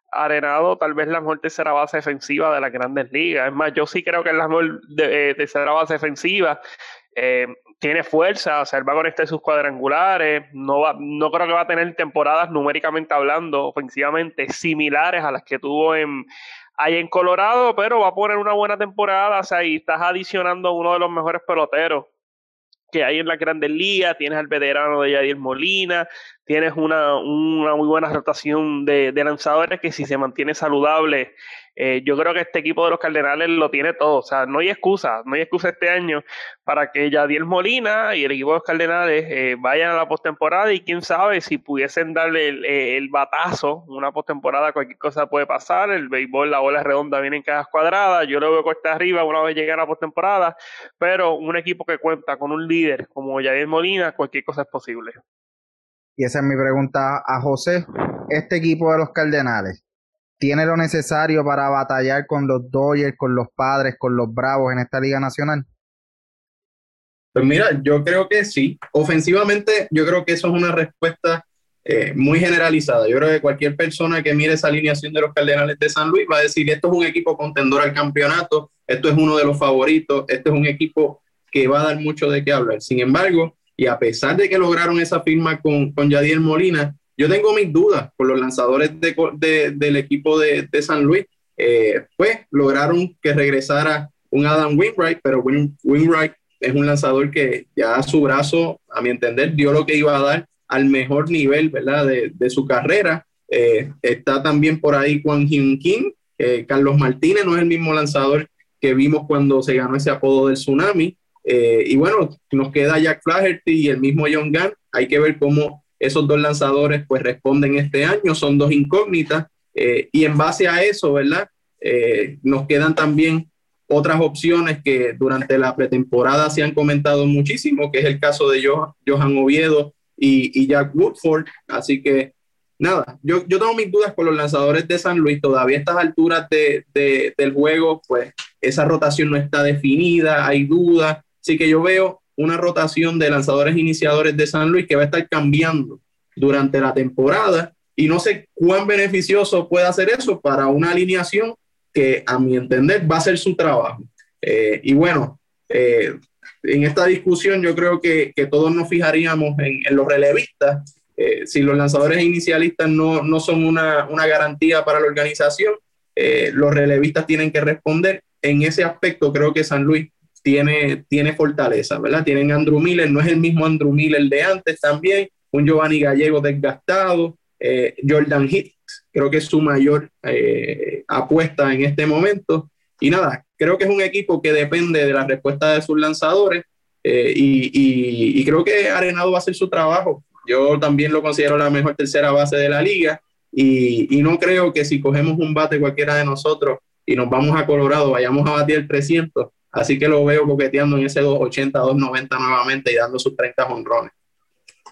Arenado tal vez la mejor tercera base defensiva de las grandes ligas. Es más, yo sí creo que es la mejor eh, tercera base defensiva Eh, tiene fuerza, o sea, él va a conectar sus cuadrangulares, no, va, no creo que va a tener temporadas numéricamente hablando, ofensivamente, similares a las que tuvo en, en Colorado, pero va a poner una buena temporada, o sea, y estás adicionando a uno de los mejores peloteros que hay en la Grandes Ligas, tienes al veterano de Yadier Molina, tienes una, una muy buena rotación de lanzadores que si se mantiene saludable eh, yo creo que este equipo de los Cardenales lo tiene todo. O sea, no hay excusa, no hay excusa este año para que Yadiel Molina y el equipo de los Cardenales eh, vayan a la postemporada y quién sabe si pudiesen darle el, eh, batazo, una postemporada, cualquier cosa puede pasar. El béisbol, la bola redonda viene en cajas cuadradas. Yo lo veo cuesta arriba una vez llegue a la postemporada, pero un equipo que cuenta con un líder como Yadiel Molina, cualquier cosa es posible. Y esa es mi pregunta a José. Este equipo de los Cardenales, tiene lo necesario para batallar con los Dodgers, con los Padres, con los Bravos en esta Liga Nacional? Pues mira, yo creo que sí. Ofensivamente, yo creo que eso es una respuesta eh, muy generalizada. Yo creo que cualquier persona que mire esa alineación de los Cardenales de San Luis va a decir, esto es un equipo contendor al campeonato, esto es uno de los favoritos, esto es un equipo que va a dar mucho de qué hablar. Sin embargo, y a pesar de que lograron esa firma con, con Yadier Molina, yo tengo mis dudas por los lanzadores del equipo de, San Luis. Eh, pues lograron que regresara un Adam Winwright, pero Winwright es un lanzador que ya a su brazo, a mi entender, dio lo que iba a dar al mejor nivel ¿verdad? De, su carrera. Eh, está también por ahí Juan Hyun Kim. Carlos Martínez no es el mismo lanzador que vimos cuando se ganó ese apodo del tsunami. Eh, y bueno, nos queda Jack Flaherty y el mismo John Gunn. Hay que ver cómo esos dos lanzadores pues responden este año, son dos incógnitas eh, y en base a eso, ¿verdad? Eh, nos quedan también otras opciones que durante la pretemporada se han comentado muchísimo, que es el caso de Johan Oviedo y, Jack Woodford. Así que nada, yo, yo tengo mis dudas con los lanzadores de San Luis. Todavía a estas alturas de, del juego, pues esa rotación no está definida, hay dudas. Así que yo veo una rotación de lanzadores iniciadores de San Luis que va a estar cambiando durante la temporada y no sé cuán beneficioso puede hacer eso para una alineación que a mi entender va a ser su trabajo. Eh, y bueno, eh, en esta discusión yo creo que, todos nos fijaríamos en, los relevistas. Eh, si los lanzadores inicialistas no, no son una, una, garantía para la organización, los relevistas tienen que responder. En ese aspecto creo que San Luis tiene, tiene fortaleza, ¿verdad? Tienen Andrew Miller, no es el mismo Andrew Miller de antes también, un Giovanni Gallego desgastado, eh, Jordan Hicks, creo que es su mayor eh, apuesta en este momento. Y nada, creo que es un equipo que depende de la respuesta de sus lanzadores eh, y, y, creo que Arenado va a hacer su trabajo. Yo también lo considero la mejor tercera base de la liga y, y no creo que si cogemos un bate cualquiera de nosotros y nos vamos a Colorado, vayamos a batir el 300 Así que lo veo coqueteando en ese 280, 290 nuevamente y dando sus 30 honrones.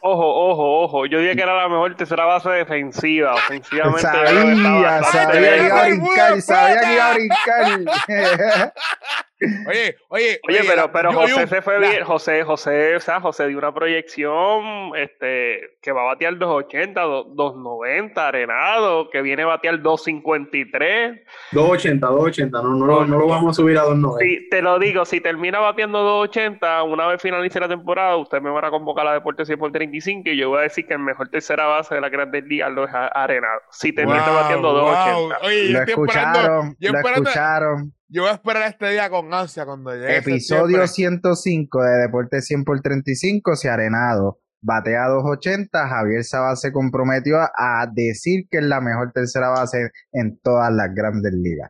Ojo, ojo, ojo. Yo dije que era la mejor tercera base defensiva. Ofensivamente. Sabía, sabía que iba a brincar, sabía que iba a brincar. Oye, oye, oye, pero, pero José se fue bien. José, José, o sea, José dio una proyección este, que va a batear 280, 290, arenado, que viene a batear 253. 280, 280, no, no, no, lo vamos a subir a 290. Sí, te lo digo, si termina bateando 280, una vez finalice la temporada, usted me va a convocar a la Deportes 100 por 35 y yo voy a decir que el mejor tercera base de la Grandes Ligas lo es arenado. Si termina bateando 280. Oye, lo escucharon, lo escucharon. Yo voy a esperar este día con ansia cuando llegue. Episodio 105 de Deporte 100 por 35 se ha arenado. Batea 280, Javier Sabas se comprometió a decir que es la mejor tercera base en todas las grandes ligas.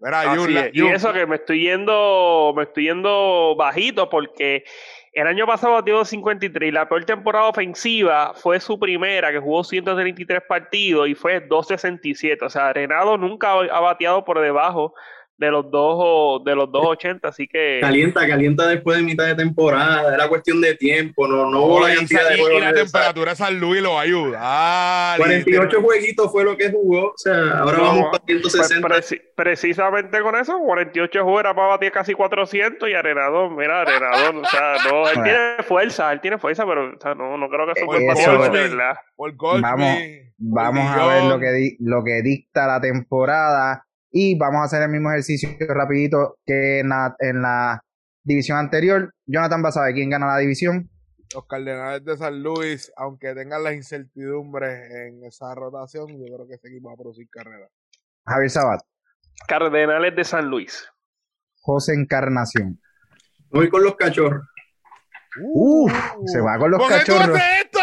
y eso que me estoy yendo, me estoy yendo bajito porque el año pasado batió 253 y la peor temporada ofensiva fue su primera, que jugó 133 partidos y fue 267. O sea, Arenado nunca ha bateado por debajo de los dos de los 280, así que calienta, calienta después de mitad de temporada, era cuestión de tiempo, no, no hubo la cantidad de juegos. Y la temperatura de San Luis lo ayuda. 48 jueguitos fue lo que jugó, o sea, ahora vamos para 160. Pues precisamente con eso, 48 juegos era para batir casi 400 y Arenado, mira, Arenado, o sea, no, él tiene fuerza, él tiene fuerza, pero o sea, no, no creo que eso fue por ¿verdad? Vamos, vamos a ver lo que, lo que dicta la temporada y vamos a hacer el mismo ejercicio rapidito que en la, en la división anterior. Jonathan va a saber quién gana la división. Los Cardenales de San Luis, aunque tengan las incertidumbres en esa rotación, yo creo que ese equipo va a producir carrera. Javier Sabat. Cardenales de San Luis. José Encarnación. Voy con los cachorros. Uf, se va con los ¿Por qué tú cachorros. haces esto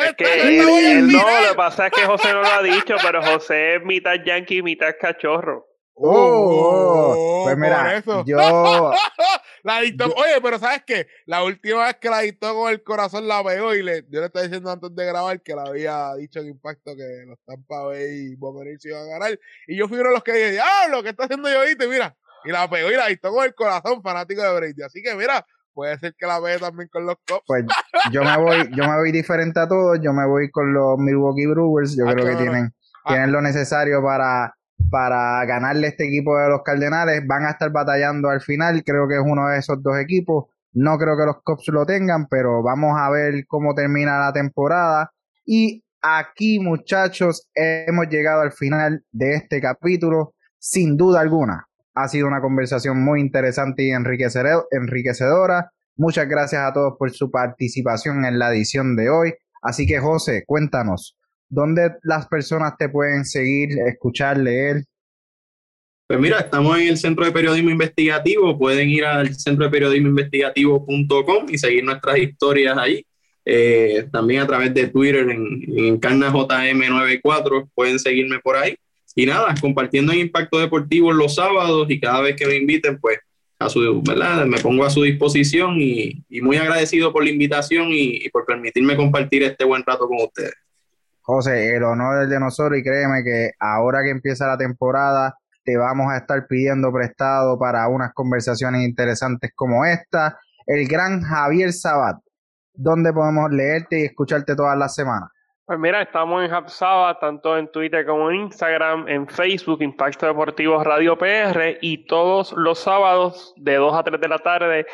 Es que está él- muy él al no, lo que pasa es que José no lo ha dicho, pero José es mitad yankee y mitad cachorro. Oh, oh, pues por mira, eso. yo La dictó, oye, pero ¿sabes qué? La última vez que la dictó con el corazón la pegó y le, yo le estaba diciendo antes de grabar que le había dicho en Impacto que los Tampa Bay y Buccaneers se iban a ganar. Y yo fui uno de los que dije, diablo, ¿qué está haciendo yo ahorita? Y mira, y la pegó y la dictó con el corazón fanático de Brady. Así que mira, puede ser que la pegue también con los Cops. pues yo me voy, yo me voy diferente a todos, yo me voy con los Milwaukee Brewers, yo Ah, creo que tienen, Ah. tienen lo necesario para, para ganarle este equipo de los Cardenales, van a estar batallando al final, creo que es uno de esos dos equipos, no creo que los Cops lo tengan, pero vamos a ver cómo termina la temporada y aquí muchachos hemos llegado al final de este capítulo, sin duda alguna. Ha sido una conversación muy interesante y enriquecedora. Muchas gracias a todos por su participación en la edición de hoy. Así que, José, cuéntanos, ¿dónde las personas te pueden seguir, escuchar, leer? Pues mira, estamos en el Centro de Periodismo Investigativo. Pueden ir al centro de periodismo investigativo.com y seguir nuestras historias ahí. Eh, también a través de Twitter en, en CarnaJM94 pueden seguirme por ahí. Y nada, compartiendo en Impacto Deportivo los sábados y cada vez que me inviten, pues a su, ¿verdad? me pongo a su disposición y, muy agradecido por la invitación y, y por permitirme compartir este buen rato con ustedes. José, el honor es de nosotros y créeme que ahora que empieza la temporada te vamos a estar pidiendo prestado para unas conversaciones interesantes como esta. El gran Javier Sabat, ¿dónde podemos leerte y escucharte todas las semanas? Pues mira, estamos en Hapsaba, tanto en Twitter como en Instagram, en Facebook, Impacto Deportivo Radio PR, y todos los sábados de 2 a 3 de la tarde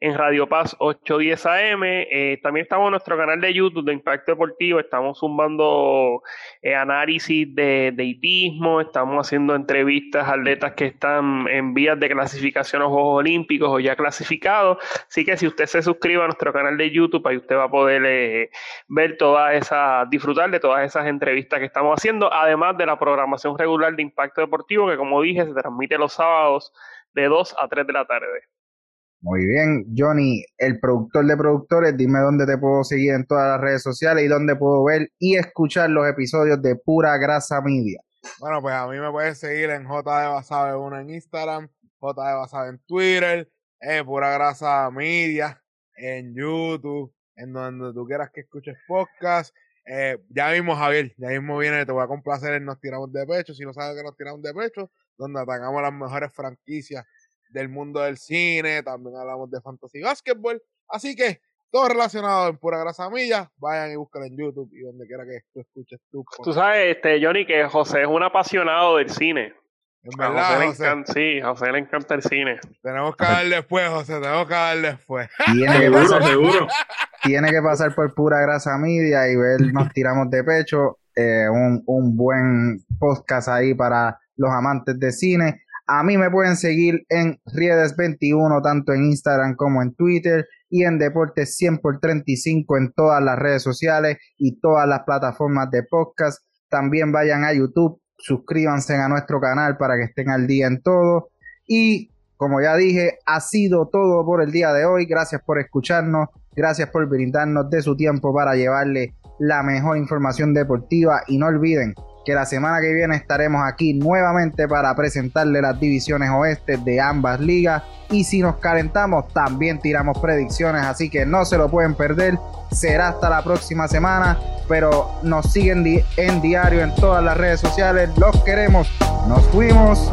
en Radio Paz 810 AM. Eh, también estamos en nuestro canal de YouTube de Impacto Deportivo, estamos sumando eh, análisis de, de estamos haciendo entrevistas a atletas que están en vías de clasificación a los Juegos Olímpicos o ya clasificados. Así que si usted se suscribe a nuestro canal de YouTube, ahí usted va a poder eh, ver todas esas, disfrutar de todas esas entrevistas que estamos haciendo, además de la programación regular de Impacto Deportivo, que como dije, se transmite los sábados de 2 a 3 de la tarde. Muy bien, Johnny, el productor de productores, dime dónde te puedo seguir en todas las redes sociales y dónde puedo ver y escuchar los episodios de Pura Grasa Media. Bueno, pues a mí me puedes seguir en JD Basabe 1 en Instagram, Basabe en Twitter, eh, Pura Grasa Media, en YouTube, en donde tú quieras que escuches podcast. Eh, ya mismo, Javier, ya mismo viene, te voy a complacer en Nos Tiramos de Pecho. Si no sabes que Nos Tiramos de Pecho, donde atacamos las mejores franquicias del mundo del cine, también hablamos de fantasy basketball. Así que todo relacionado en Pura Grasa Milla, vayan y busquen en YouTube y donde quiera que tú escuches tu Tú sabes, este, Johnny, que José es un apasionado del cine. En A José verdad, le encanta, sí, a José le encanta el cine. tenemos que darle después, José, tenemos que darle después. Tiene que Seguro, pasar, seguro. tiene que pasar por Pura Grasa Media y ver Nos Tiramos de Pecho, eh, un, un buen podcast ahí para los amantes de cine. A mí me pueden seguir en Riedes21, tanto en Instagram como en Twitter, y en Deportes 100 por 35 en todas las redes sociales y todas las plataformas de podcast. También vayan a YouTube, suscríbanse a nuestro canal para que estén al día en todo. Y como ya dije, ha sido todo por el día de hoy. Gracias por escucharnos, gracias por brindarnos de su tiempo para llevarle la mejor información deportiva. Y no olviden que la semana que viene estaremos aquí nuevamente para presentarle las divisiones oeste de ambas ligas. Y si nos calentamos, también tiramos predicciones, así que no se lo pueden perder. Será hasta la próxima semana, pero nos siguen en diario en todas las redes sociales. Los queremos. Nos fuimos.